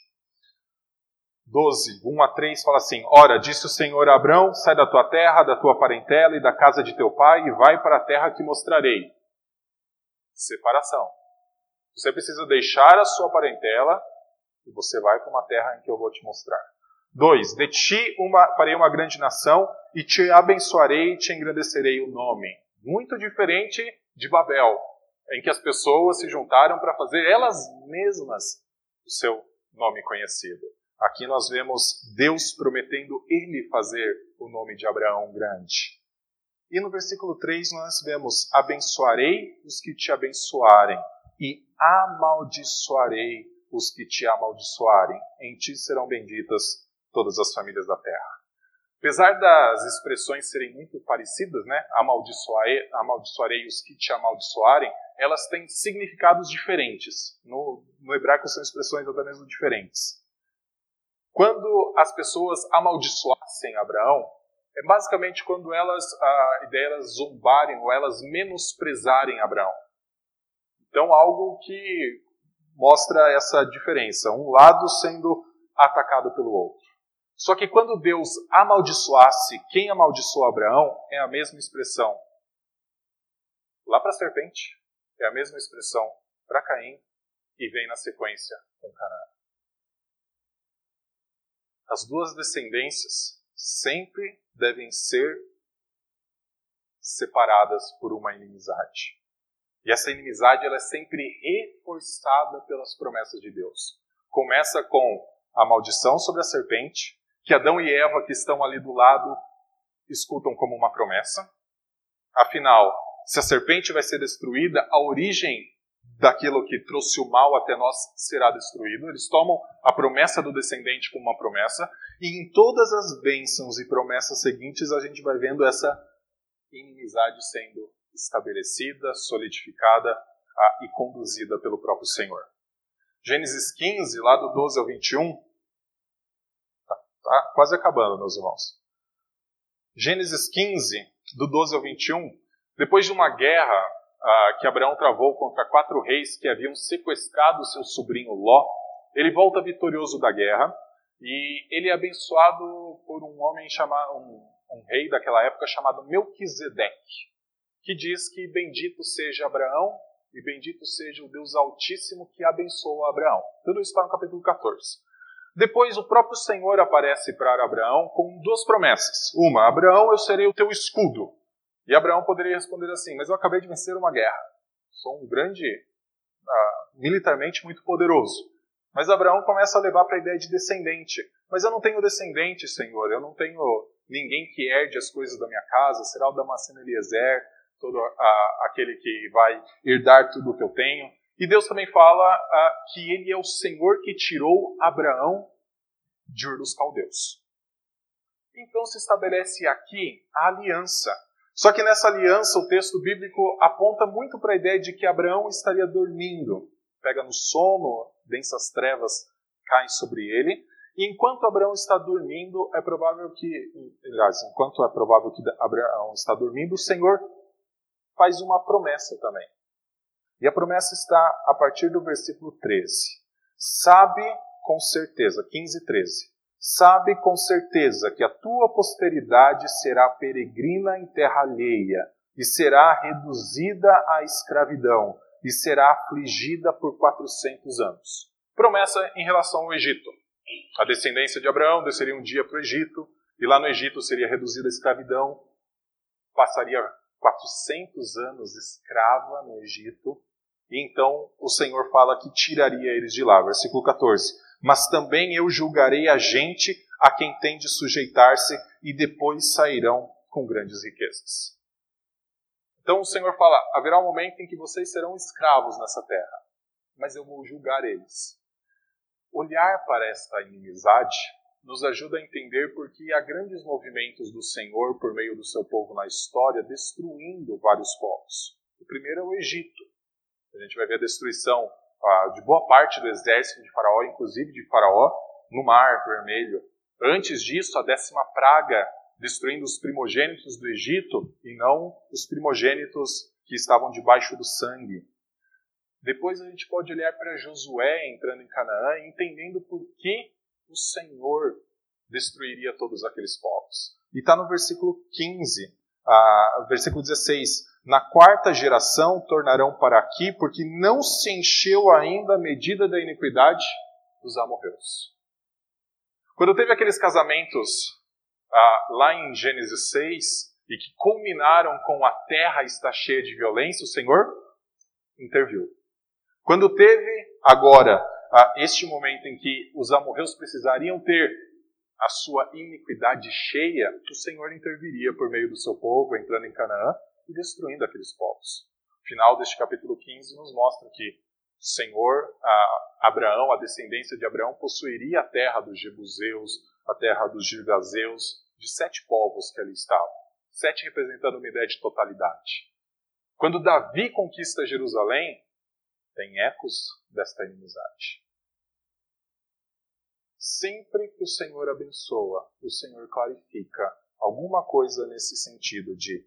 12, 1 a 3 fala assim: Ora, disse o Senhor a Abraão: Sai da tua terra, da tua parentela e da casa de teu pai, e vai para a terra que mostrarei separação. Você precisa deixar a sua parentela e você vai para uma terra em que eu vou te mostrar. Dois, de ti uma, farei uma grande nação e te abençoarei e te engrandecerei o nome. Muito diferente de Babel, em que as pessoas se juntaram para fazer elas mesmas o seu nome conhecido. Aqui nós vemos Deus prometendo ele fazer o nome de Abraão grande. E no versículo 3 nós vemos: Abençoarei os que te abençoarem, e amaldiçoarei os que te amaldiçoarem. Em ti serão benditas todas as famílias da terra. Apesar das expressões serem muito parecidas, né, amaldiçoarei, amaldiçoarei os que te amaldiçoarem, elas têm significados diferentes. No, no hebraico são expressões até mesmo diferentes. Quando as pessoas amaldiçoassem Abraão, é basicamente quando elas, a ideia elas zombarem ou elas menosprezarem Abraão. Então, algo que mostra essa diferença, um lado sendo atacado pelo outro. Só que quando Deus amaldiçoasse quem amaldiçoou Abraão, é a mesma expressão. Lá para a serpente, é a mesma expressão para Caim e vem na sequência com Canaã. As duas descendências sempre devem ser separadas por uma inimizade. E essa inimizade ela é sempre reforçada pelas promessas de Deus. Começa com a maldição sobre a serpente, que Adão e Eva, que estão ali do lado, escutam como uma promessa. Afinal, se a serpente vai ser destruída, a origem daquilo que trouxe o mal até nós será destruído. Eles tomam a promessa do descendente como uma promessa, e em todas as bênçãos e promessas seguintes a gente vai vendo essa inimizade sendo estabelecida, solidificada e conduzida pelo próprio Senhor. Gênesis 15, lá do 12 ao 21, Está quase acabando, meus irmãos. Gênesis 15, do 12 ao 21, depois de uma guerra ah, que Abraão travou contra quatro reis que haviam sequestrado seu sobrinho Ló, ele volta vitorioso da guerra e ele é abençoado por um homem chamado, um, um rei daquela época chamado Melquisedeque, que diz que bendito seja Abraão e bendito seja o Deus Altíssimo que abençoou Abraão. Tudo isso está no capítulo 14. Depois o próprio Senhor aparece para Abraão com duas promessas. Uma, Abraão, eu serei o teu escudo. E Abraão poderia responder assim: Mas eu acabei de vencer uma guerra. Sou um grande, uh, militarmente muito poderoso. Mas Abraão começa a levar para a ideia de descendente. Mas eu não tenho descendente, Senhor. Eu não tenho ninguém que herde as coisas da minha casa. Será o Damasceno Eliezer, todo aquele que vai herdar tudo o que eu tenho. E Deus também fala ah, que ele é o Senhor que tirou Abraão de Ur dos Caldeus. Então se estabelece aqui a aliança. Só que nessa aliança o texto bíblico aponta muito para a ideia de que Abraão estaria dormindo. Pega no sono, densas trevas caem sobre ele. E enquanto Abraão está dormindo, é provável que, aliás, enquanto é provável que Abraão está dormindo, o Senhor faz uma promessa também. E a promessa está a partir do versículo 13. Sabe com certeza, 15 e 13. Sabe com certeza que a tua posteridade será peregrina em terra alheia, e será reduzida à escravidão, e será afligida por 400 anos. Promessa em relação ao Egito. A descendência de Abraão desceria um dia para o Egito, e lá no Egito seria reduzida à escravidão, passaria 400 anos escrava no Egito, e então o Senhor fala que tiraria eles de lá. Versículo 14. Mas também eu julgarei a gente a quem tem de sujeitar-se, e depois sairão com grandes riquezas. Então o Senhor fala: haverá um momento em que vocês serão escravos nessa terra, mas eu vou julgar eles. Olhar para esta inimizade nos ajuda a entender por que há grandes movimentos do Senhor por meio do seu povo na história, destruindo vários povos. O primeiro é o Egito. A gente vai ver a destruição de boa parte do exército de Faraó, inclusive de Faraó, no Mar Vermelho. Antes disso, a décima praga destruindo os primogênitos do Egito e não os primogênitos que estavam debaixo do sangue. Depois a gente pode olhar para Josué entrando em Canaã entendendo por que o Senhor destruiria todos aqueles povos. E está no versículo 15, ah, versículo 16 na quarta geração tornarão para aqui, porque não se encheu ainda a medida da iniquidade dos amorreus. Quando teve aqueles casamentos ah, lá em Gênesis 6 e que culminaram com a terra está cheia de violência, o Senhor interviu. Quando teve agora ah, este momento em que os amorreus precisariam ter a sua iniquidade cheia, o Senhor interviria por meio do seu povo entrando em Canaã e destruindo aqueles povos. O final deste capítulo 15 nos mostra que o Senhor, a Abraão, a descendência de Abraão, possuiria a terra dos Jebuseus, a terra dos Girgazeus de sete povos que ali estavam. Sete representando uma ideia de totalidade. Quando Davi conquista Jerusalém, tem ecos desta inimizade. Sempre que o Senhor abençoa, o Senhor clarifica alguma coisa nesse sentido de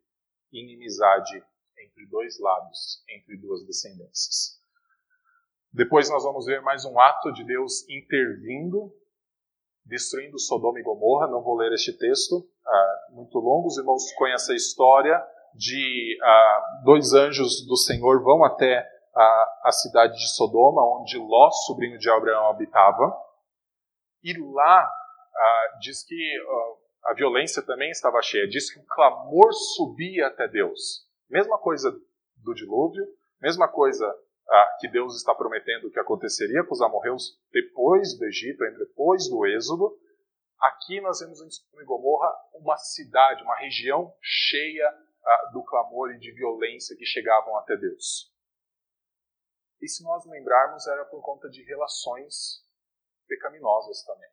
inimizade entre dois lados, entre duas descendências. Depois nós vamos ver mais um ato de Deus intervindo, destruindo Sodoma e Gomorra. Não vou ler este texto, ah, muito longo. Os irmãos conhecem a história de ah, dois anjos do Senhor vão até a, a cidade de Sodoma, onde Ló, sobrinho de Abraão, habitava. E lá ah, diz que a violência também estava cheia. Diz que o clamor subia até Deus. Mesma coisa do dilúvio, mesma coisa ah, que Deus está prometendo que aconteceria com os amorreus depois do Egito, depois do Êxodo. Aqui nós vemos em e Gomorra uma cidade, uma região cheia ah, do clamor e de violência que chegavam até Deus. E se nós lembrarmos, era por conta de relações pecaminosas também.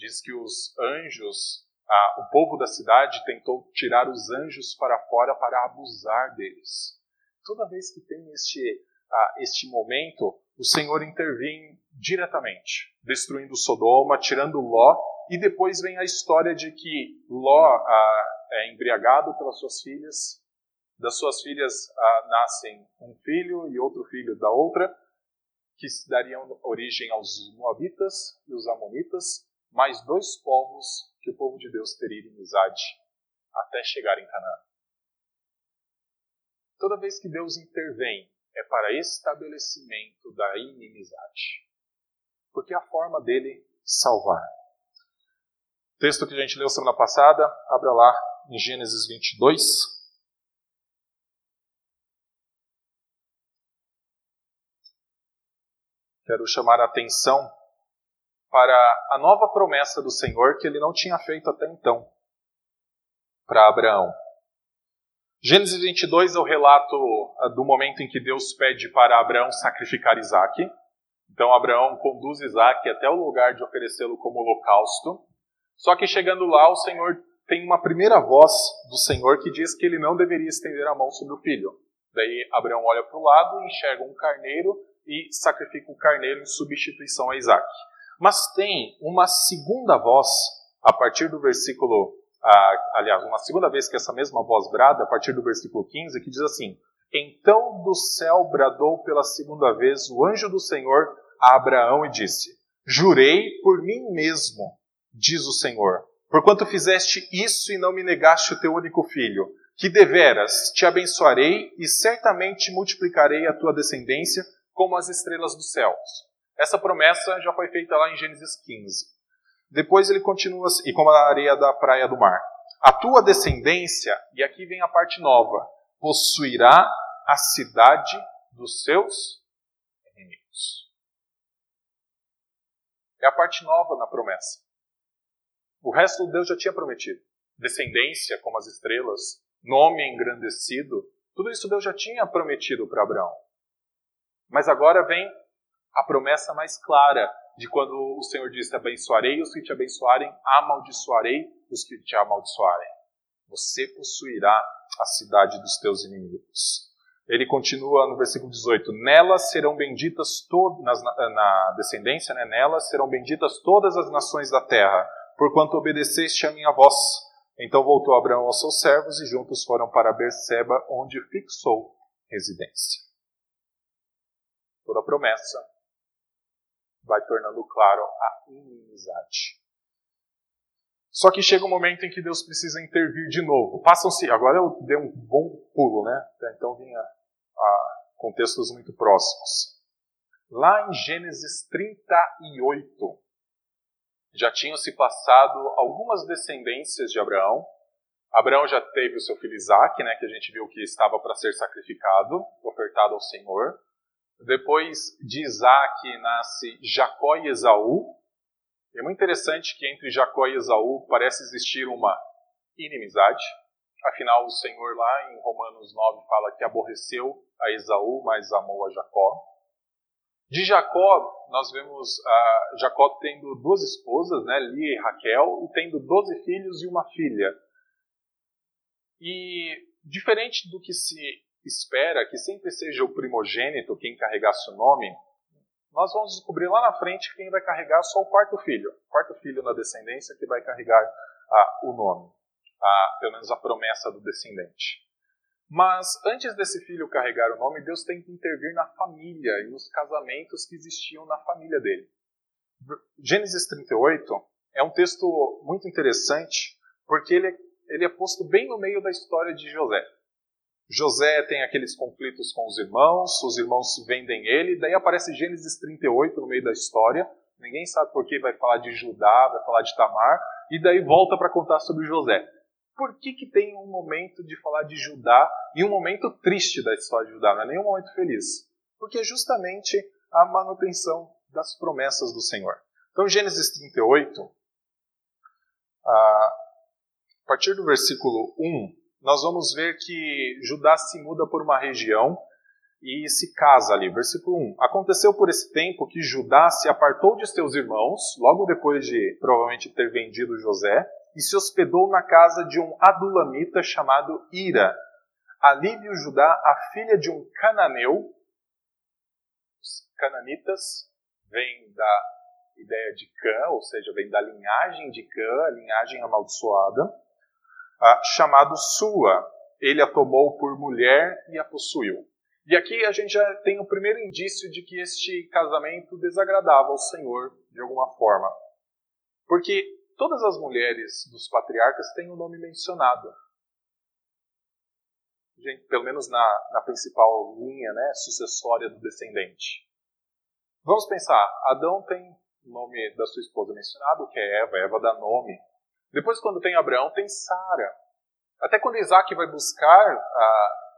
Diz que os anjos, ah, o povo da cidade tentou tirar os anjos para fora para abusar deles. Toda vez que tem este, ah, este momento, o Senhor intervém diretamente, destruindo Sodoma, tirando Ló, e depois vem a história de que Ló ah, é embriagado pelas suas filhas, das suas filhas nascem um filho e outro filho da outra, que dariam origem aos Moabitas e os Amonitas, mais dois povos que o povo de Deus teria inimizade até chegar em Canaã. Toda vez que Deus intervém, é para estabelecimento da inimizade. Porque é a forma dele salvar. Texto que a gente leu semana passada, abra lá em Gênesis 22. Quero chamar a atenção para a nova promessa do Senhor que ele não tinha feito até então para Abraão. Gênesis 22 é o relato ah, do momento em que Deus pede para Abraão sacrificar Isaac. Então Abraão conduz Isaac até o lugar de oferecê-lo como holocausto. Só que chegando lá, o Senhor tem uma primeira voz do Senhor que diz que ele não deveria estender a mão sobre o filho. Daí Abraão olha para o lado, enxerga um carneiro e sacrifica o carneiro em substituição a Isaac. Mas tem uma segunda voz, a partir do versículo, ah, aliás, uma segunda vez que essa mesma voz brada, a partir do versículo 15, que diz assim: Então do céu bradou pela segunda vez o anjo do Senhor a Abraão e disse: Jurei por mim mesmo, diz o Senhor, porquanto fizeste isso e não me negaste o teu único filho, que deveras te abençoarei e certamente multiplicarei a tua descendência como as estrelas dos céus essa promessa já foi feita lá em Gênesis 15. Depois ele continua assim, e como a areia da praia do mar. A tua descendência, e aqui vem a parte nova, possuirá a cidade dos seus inimigos. É a parte nova na promessa. O resto Deus já tinha prometido. Descendência, como as estrelas, nome engrandecido, tudo isso Deus já tinha prometido para Abraão. Mas agora vem a promessa mais clara de quando o Senhor diz: Abençoarei os que te abençoarem, amaldiçoarei os que te amaldiçoarem. Você possuirá a cidade dos teus inimigos. Ele continua no versículo 18: Nelas serão benditas todas, na, descendência, né, nelas serão benditas todas as nações da terra, porquanto obedeceste a minha voz. Então voltou Abraão aos seus servos e juntos foram para Berseba, onde fixou residência. Toda promessa vai tornando claro a inimizade. Só que chega um momento em que Deus precisa intervir de novo. Passam-se, agora eu dei um bom pulo, né? Então vinha a contextos muito próximos. Lá em Gênesis 38, já tinham se passado algumas descendências de Abraão. Abraão já teve o seu filho Isaac, né, que a gente viu que estava para ser sacrificado, ofertado ao Senhor. Depois de Isaac nasce Jacó e Esaú. É muito interessante que entre Jacó e Esaú parece existir uma inimizade. Afinal, o Senhor lá em Romanos 9 fala que aborreceu a Esaú, mas amou a Jacó. De Jacó, nós vemos uh, Jacó tendo duas esposas, né, Lia e Raquel, e tendo doze filhos e uma filha. E diferente do que se espera que sempre seja o primogênito quem carregasse o nome, nós vamos descobrir lá na frente quem vai carregar só o quarto filho. O quarto filho na descendência que vai carregar ah, o nome, ah, pelo menos a promessa do descendente. Mas antes desse filho carregar o nome, Deus tem que intervir na família e nos casamentos que existiam na família dele. Gênesis 38 é um texto muito interessante porque ele, ele é posto bem no meio da história de José. José tem aqueles conflitos com os irmãos, os irmãos vendem ele, daí aparece Gênesis 38 no meio da história. Ninguém sabe por que vai falar de Judá, vai falar de Tamar, e daí volta para contar sobre José. Por que, que tem um momento de falar de Judá e um momento triste da história de Judá? Não é nenhum momento feliz. Porque é justamente a manutenção das promessas do Senhor. Então, Gênesis 38, a partir do versículo 1, nós vamos ver que Judá se muda por uma região e se casa ali. Versículo 1. Aconteceu por esse tempo que Judá se apartou de seus irmãos, logo depois de provavelmente ter vendido José, e se hospedou na casa de um adulamita chamado Ira. Ali viu Judá a filha de um cananeu. Os cananitas vêm da ideia de Cã, ou seja, vem da linhagem de Cã, a linhagem amaldiçoada ah, chamado Sua. Ele a tomou por mulher e a possuiu. E aqui a gente já tem o primeiro indício de que este casamento desagradava ao Senhor de alguma forma. Porque todas as mulheres dos patriarcas têm o um nome mencionado. Gente, pelo menos na, na principal linha né, sucessória do descendente. Vamos pensar, Adão tem o nome da sua esposa mencionado, que é Eva, Eva dá nome depois, quando tem Abraão, tem Sara. Até quando Isaac vai buscar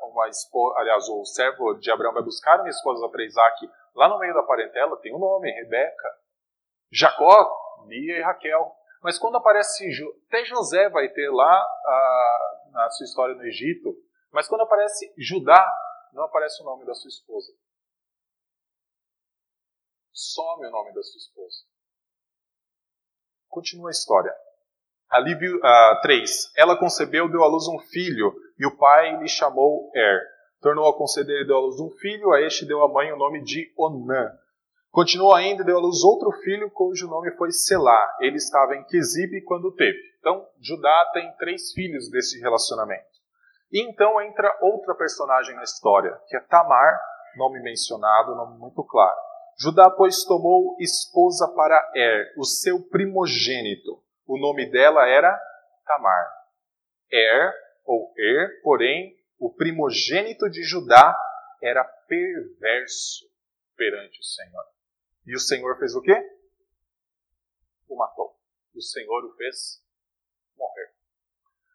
uma esposa, aliás, o servo de Abraão vai buscar uma esposa para Isaac, lá no meio da parentela tem o um nome, Rebeca. Jacó, Lia e Raquel. Mas quando aparece, até José vai ter lá na sua história no Egito, mas quando aparece Judá, não aparece o nome da sua esposa. Some o nome da sua esposa. Continua a história. Alívio uh, 3. Ela concebeu, deu à luz um filho, e o pai lhe chamou Er. Tornou a conceder e deu à luz um filho, a este deu a mãe o nome de Onã. Continuou ainda e deu à luz outro filho, cujo nome foi Selá. Ele estava em Quesibe quando teve. Então, Judá tem três filhos desse relacionamento. E então entra outra personagem na história, que é Tamar, nome mencionado, nome muito claro. Judá, pois, tomou esposa para Er, o seu primogênito. O nome dela era Tamar. Er, ou Er, porém, o primogênito de Judá era perverso perante o Senhor. E o Senhor fez o quê? O matou. O Senhor o fez morrer.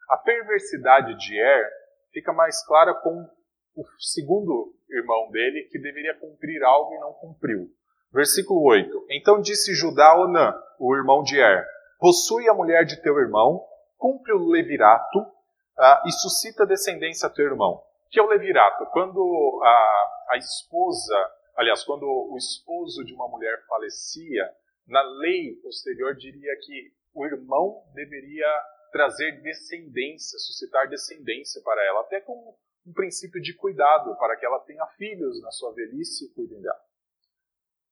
A perversidade de Er fica mais clara com o segundo irmão dele, que deveria cumprir algo e não cumpriu. Versículo 8. Então disse Judá a Onã, o irmão de Er, possui a mulher de teu irmão, cumpre o levirato uh, e suscita descendência a teu irmão. Que é o levirato? Quando a, a esposa, aliás, quando o esposo de uma mulher falecia, na lei posterior diria que o irmão deveria trazer descendência, suscitar descendência para ela, até com um princípio de cuidado, para que ela tenha filhos na sua velhice e cuidem dela.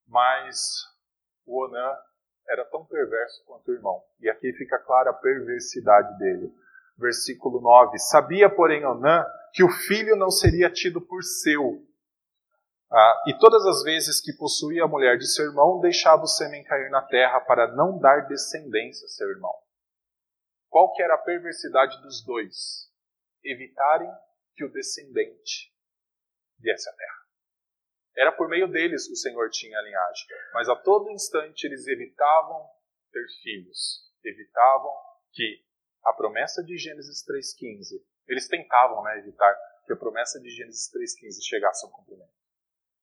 Mas o Onã era tão perverso quanto o irmão. E aqui fica clara a perversidade dele. Versículo 9: Sabia, porém, Onã que o filho não seria tido por seu. Ah, e todas as vezes que possuía a mulher de seu irmão, deixava o sêmen cair na terra para não dar descendência a seu irmão. Qual que era a perversidade dos dois? Evitarem que o descendente viesse à terra. Era por meio deles que o Senhor tinha a linhagem. Mas a todo instante eles evitavam ter filhos. Evitavam que a promessa de Gênesis 3,15, eles tentavam né, evitar que a promessa de Gênesis 3,15 chegasse ao cumprimento.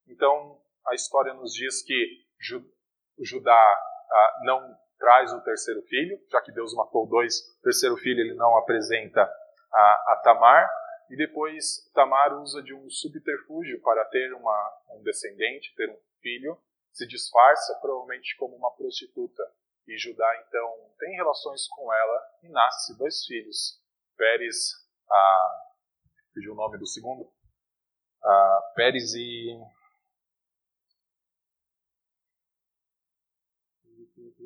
Então, a história nos diz que Judá ah, não traz o terceiro filho, já que Deus matou dois, o terceiro filho ele não apresenta a, a Tamar, e depois Tamar usa de um subterfúgio para ter uma, um descendente, ter um filho, se disfarça provavelmente como uma prostituta. E Judá então tem relações com ela e nasce dois filhos. Pérez, a, pediu o nome do segundo, Pérez e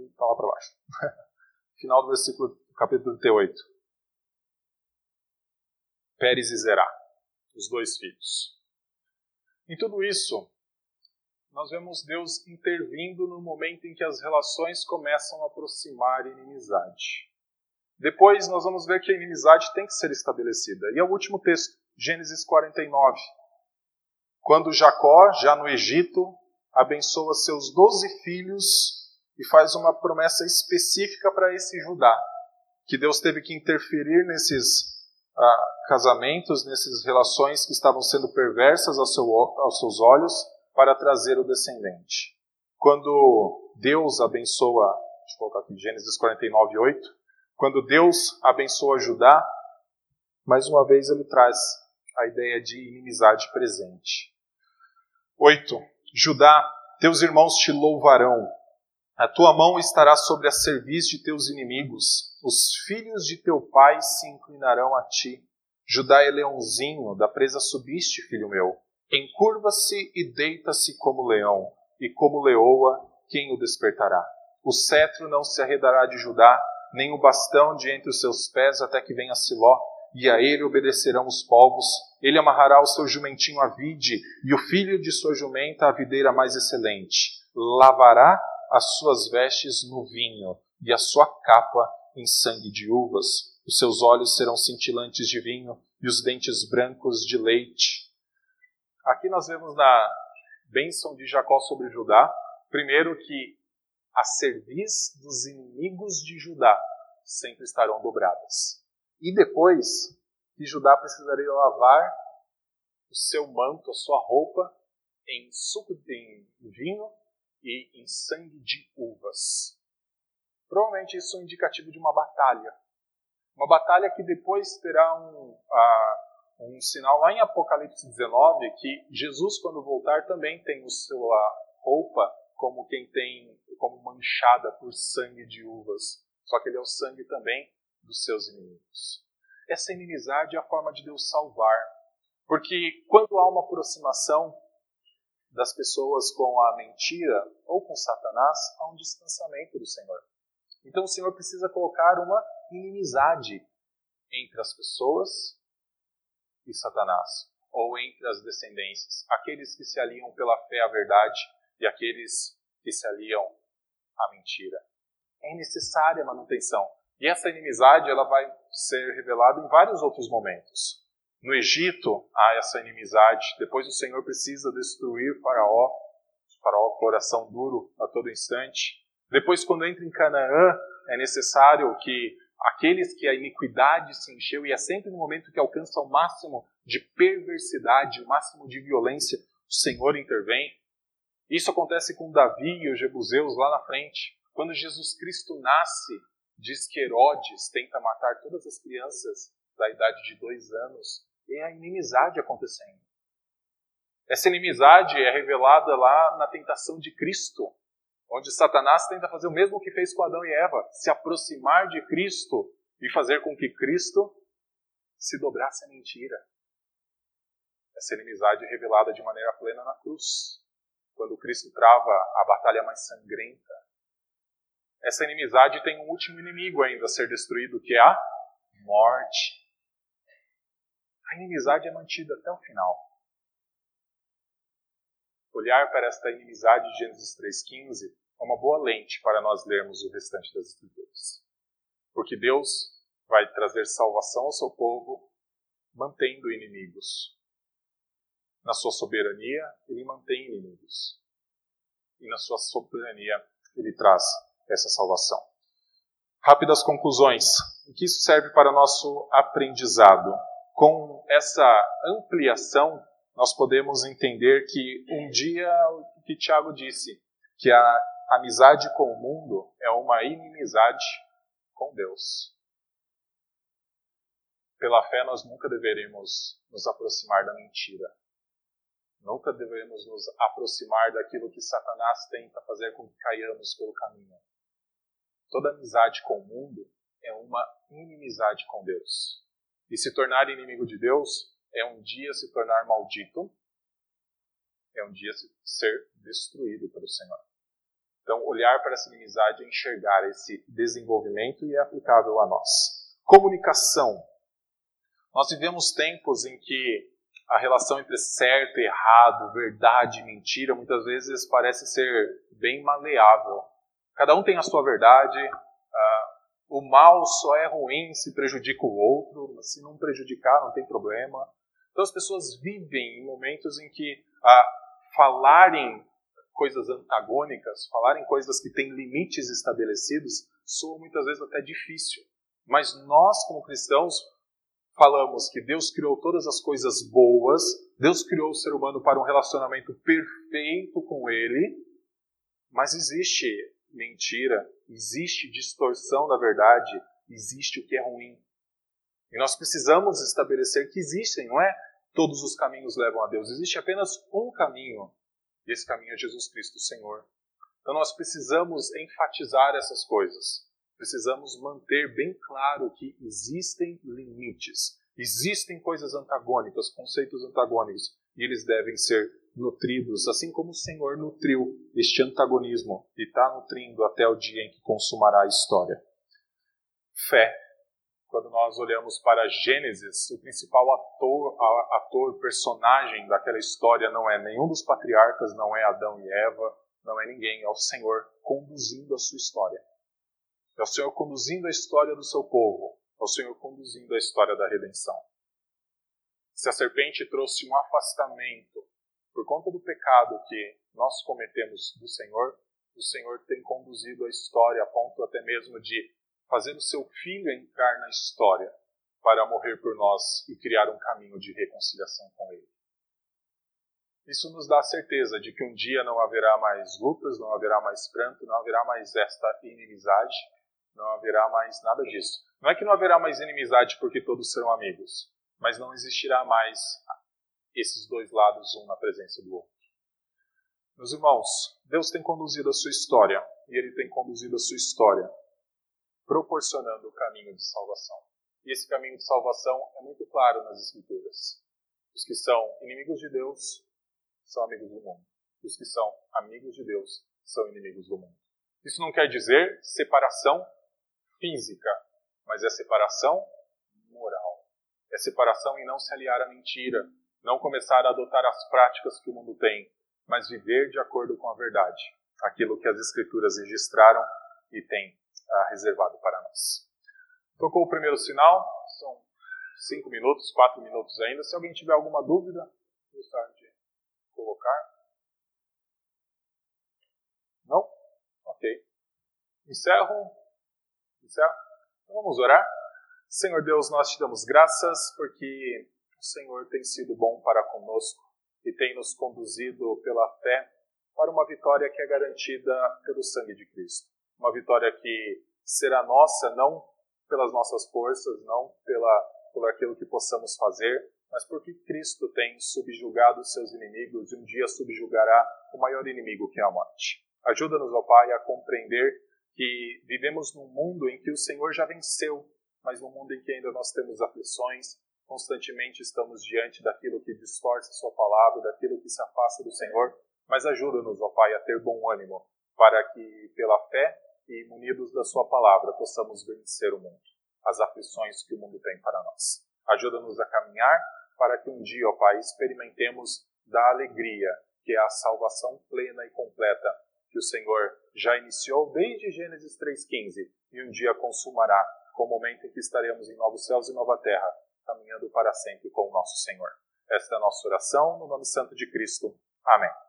está lá para baixo. Final do versículo, capítulo 38. Pérez e Zerá, os dois filhos. Em tudo isso, nós vemos Deus intervindo no momento em que as relações começam a aproximar a inimizade. Depois nós vamos ver que a inimizade tem que ser estabelecida. E é o último texto, Gênesis 49. Quando Jacó, já no Egito, abençoa seus doze filhos e faz uma promessa específica para esse Judá, que Deus teve que interferir nesses ah, casamentos, nessas relações que estavam sendo perversas aos, seu, aos seus olhos, para trazer o descendente. Quando Deus abençoa, deixa eu colocar aqui Gênesis 49, 8, quando Deus abençoa Judá, mais uma vez ele traz a ideia de inimizade presente. 8. Judá, teus irmãos te louvarão, a tua mão estará sobre a cerviz de teus inimigos, os filhos de teu pai se inclinarão a ti. Judá é leãozinho, da presa subiste, filho meu. Encurva-se e deita-se como leão, e como leoa, quem o despertará? O cetro não se arredará de Judá, nem o bastão de entre os seus pés até que venha Siló, e a ele obedecerão os povos. Ele amarrará o seu jumentinho à vide, e o filho de sua jumenta à videira mais excelente. Lavará as suas vestes no vinho e a sua capa em sangue de uvas. Os seus olhos serão cintilantes de vinho e os dentes brancos de leite. Aqui nós vemos na bênção de Jacó sobre Judá, primeiro que a cerviz dos inimigos de Judá sempre estarão dobradas. E depois que Judá precisaria lavar o seu manto, a sua roupa, em suco de vinho e em sangue de uvas. Provavelmente isso é um indicativo de uma batalha. Uma batalha que depois terá um, um sinal lá em Apocalipse 19 que Jesus, quando voltar, também tem a sua roupa como quem tem, como manchada por sangue de uvas. Só que ele é o sangue também dos seus inimigos. Essa inimizade é a forma de Deus salvar. Porque quando há uma aproximação das pessoas com a mentira ou com Satanás há um distanciamento do Senhor. Então o Senhor precisa colocar uma inimizade entre as pessoas e Satanás, ou entre as descendências, aqueles que se aliam pela fé à verdade e aqueles que se aliam à mentira. É necessária a manutenção. E essa inimizade ela vai ser revelada em vários outros momentos. No Egito há essa inimizade. Depois o Senhor precisa destruir Faraó, Faraó coração duro a todo instante. Depois, quando entra em Canaã, é necessário que aqueles que a iniquidade se encheu, e é sempre no momento que alcança o máximo de perversidade, o máximo de violência, o Senhor intervém. Isso acontece com Davi e os jebuseus lá na frente. Quando Jesus Cristo nasce, diz que Herodes tenta matar todas as crianças da idade de dois anos, é a inimizade acontecendo. Essa inimizade é revelada lá na tentação de Cristo, onde Satanás tenta fazer o mesmo que fez com Adão e Eva, se aproximar de Cristo e fazer com que Cristo se dobrasse a mentira. Essa inimizade é revelada de maneira plena na cruz, quando Cristo trava a batalha mais sangrenta. Essa inimizade tem um último inimigo ainda a ser destruído, que é a morte a inimizade é mantida até o final. Olhar para esta inimizade de Gênesis 3,15 é uma boa lente para nós lermos o restante das Escrituras. Porque Deus vai trazer salvação ao seu povo, mantendo inimigos. Na sua soberania, ele mantém inimigos. E na sua soberania, ele traz essa salvação. Rápidas conclusões. O que isso serve para nosso aprendizado? com essa ampliação, nós podemos entender que um dia, o que Tiago disse, que a amizade com o mundo é uma inimizade com Deus. Pela fé, nós nunca deveremos nos aproximar da mentira. Nunca devemos nos aproximar daquilo que Satanás tenta fazer com que caiamos pelo caminho. Toda amizade com o mundo é uma inimizade com Deus. E se tornar inimigo de Deus é um dia se tornar maldito, é um dia ser destruído pelo Senhor. Então, olhar para essa inimizade é enxergar esse desenvolvimento e é aplicável a nós. Comunicação. Nós vivemos tempos em que a relação entre certo e errado, verdade e mentira, muitas vezes parece ser bem maleável. Cada um tem a sua verdade, o mal só é ruim se prejudica o outro, se não prejudicar não tem problema. Então as pessoas vivem em momentos em que uh, falarem coisas antagônicas, falarem coisas que têm limites estabelecidos, soa muitas vezes até difícil. Mas nós, como cristãos, falamos que Deus criou todas as coisas boas, Deus criou o ser humano para um relacionamento perfeito com Ele, mas existe mentira, existe distorção da verdade, existe o que é ruim. E nós precisamos estabelecer que existem, não é? Todos os caminhos levam a Deus, existe apenas um caminho, e esse caminho é Jesus Cristo, Senhor. Então nós precisamos enfatizar essas coisas. Precisamos manter bem claro que existem limites, existem coisas antagônicas, conceitos antagônicos, e eles devem ser nutridos, assim como o Senhor nutriu este antagonismo e está nutrindo até o dia em que consumará a história. Fé. Quando nós olhamos para Gênesis, o principal ator, ator, personagem daquela história não é nenhum dos patriarcas, não é Adão e Eva, não é ninguém, é o Senhor conduzindo a sua história. É o Senhor conduzindo a história do seu povo. É o Senhor conduzindo a história da redenção. Se a serpente trouxe um afastamento por conta do pecado que nós cometemos do Senhor, o Senhor tem conduzido a história a ponto até mesmo de fazer o seu filho entrar na história para morrer por nós e criar um caminho de reconciliação com Ele. Isso nos dá a certeza de que um dia não haverá mais lutas, não haverá mais pranto, não haverá mais esta inimizade, não haverá mais nada disso. Não é que não haverá mais inimizade porque todos serão amigos, mas não existirá mais esses dois lados, um na presença do outro. Meus irmãos, Deus tem conduzido a sua história, e Ele tem conduzido a sua história proporcionando o caminho de salvação. E esse caminho de salvação é muito claro nas Escrituras. Os que são inimigos de Deus são amigos do mundo. Os que são amigos de Deus são inimigos do mundo. Isso não quer dizer separação física, mas é separação moral. É separação em não se aliar à mentira, não começar a adotar as práticas que o mundo tem, mas viver de acordo com a verdade, aquilo que as Escrituras registraram e têm ah, reservado para nós. Tocou o primeiro sinal, são cinco minutos, quatro minutos ainda. Se alguém tiver alguma dúvida, gostaria de colocar. Não? Ok. Encerro Certo? Então vamos orar. Senhor Deus, nós te damos graças porque o Senhor tem sido bom para conosco e tem nos conduzido pela fé para uma vitória que é garantida pelo sangue de Cristo. Uma vitória que será nossa não pelas nossas forças, não pela, por aquilo que possamos fazer, mas porque Cristo tem subjugado seus inimigos e um dia subjugará o maior inimigo que é a morte. Ajuda-nos, ó Pai, a compreender que vivemos num mundo em que o Senhor já venceu, mas num mundo em que ainda nós temos aflições, constantemente estamos diante daquilo que distorce Sua palavra, daquilo que se afasta do Senhor, mas ajuda-nos, ó Pai, a ter bom ânimo, para que, pela fé e munidos da Sua palavra, possamos vencer o mundo, as aflições que o mundo tem para nós. Ajuda-nos a caminhar para que um dia, ó Pai, experimentemos da alegria, que é a salvação plena e completa que o Senhor já iniciou desde Gênesis 3,15 e um dia consumará, com o momento em que estaremos em novos céus e nova terra, caminhando para sempre com o nosso Senhor. Esta é a nossa oração, no nome santo de Cristo. Amém.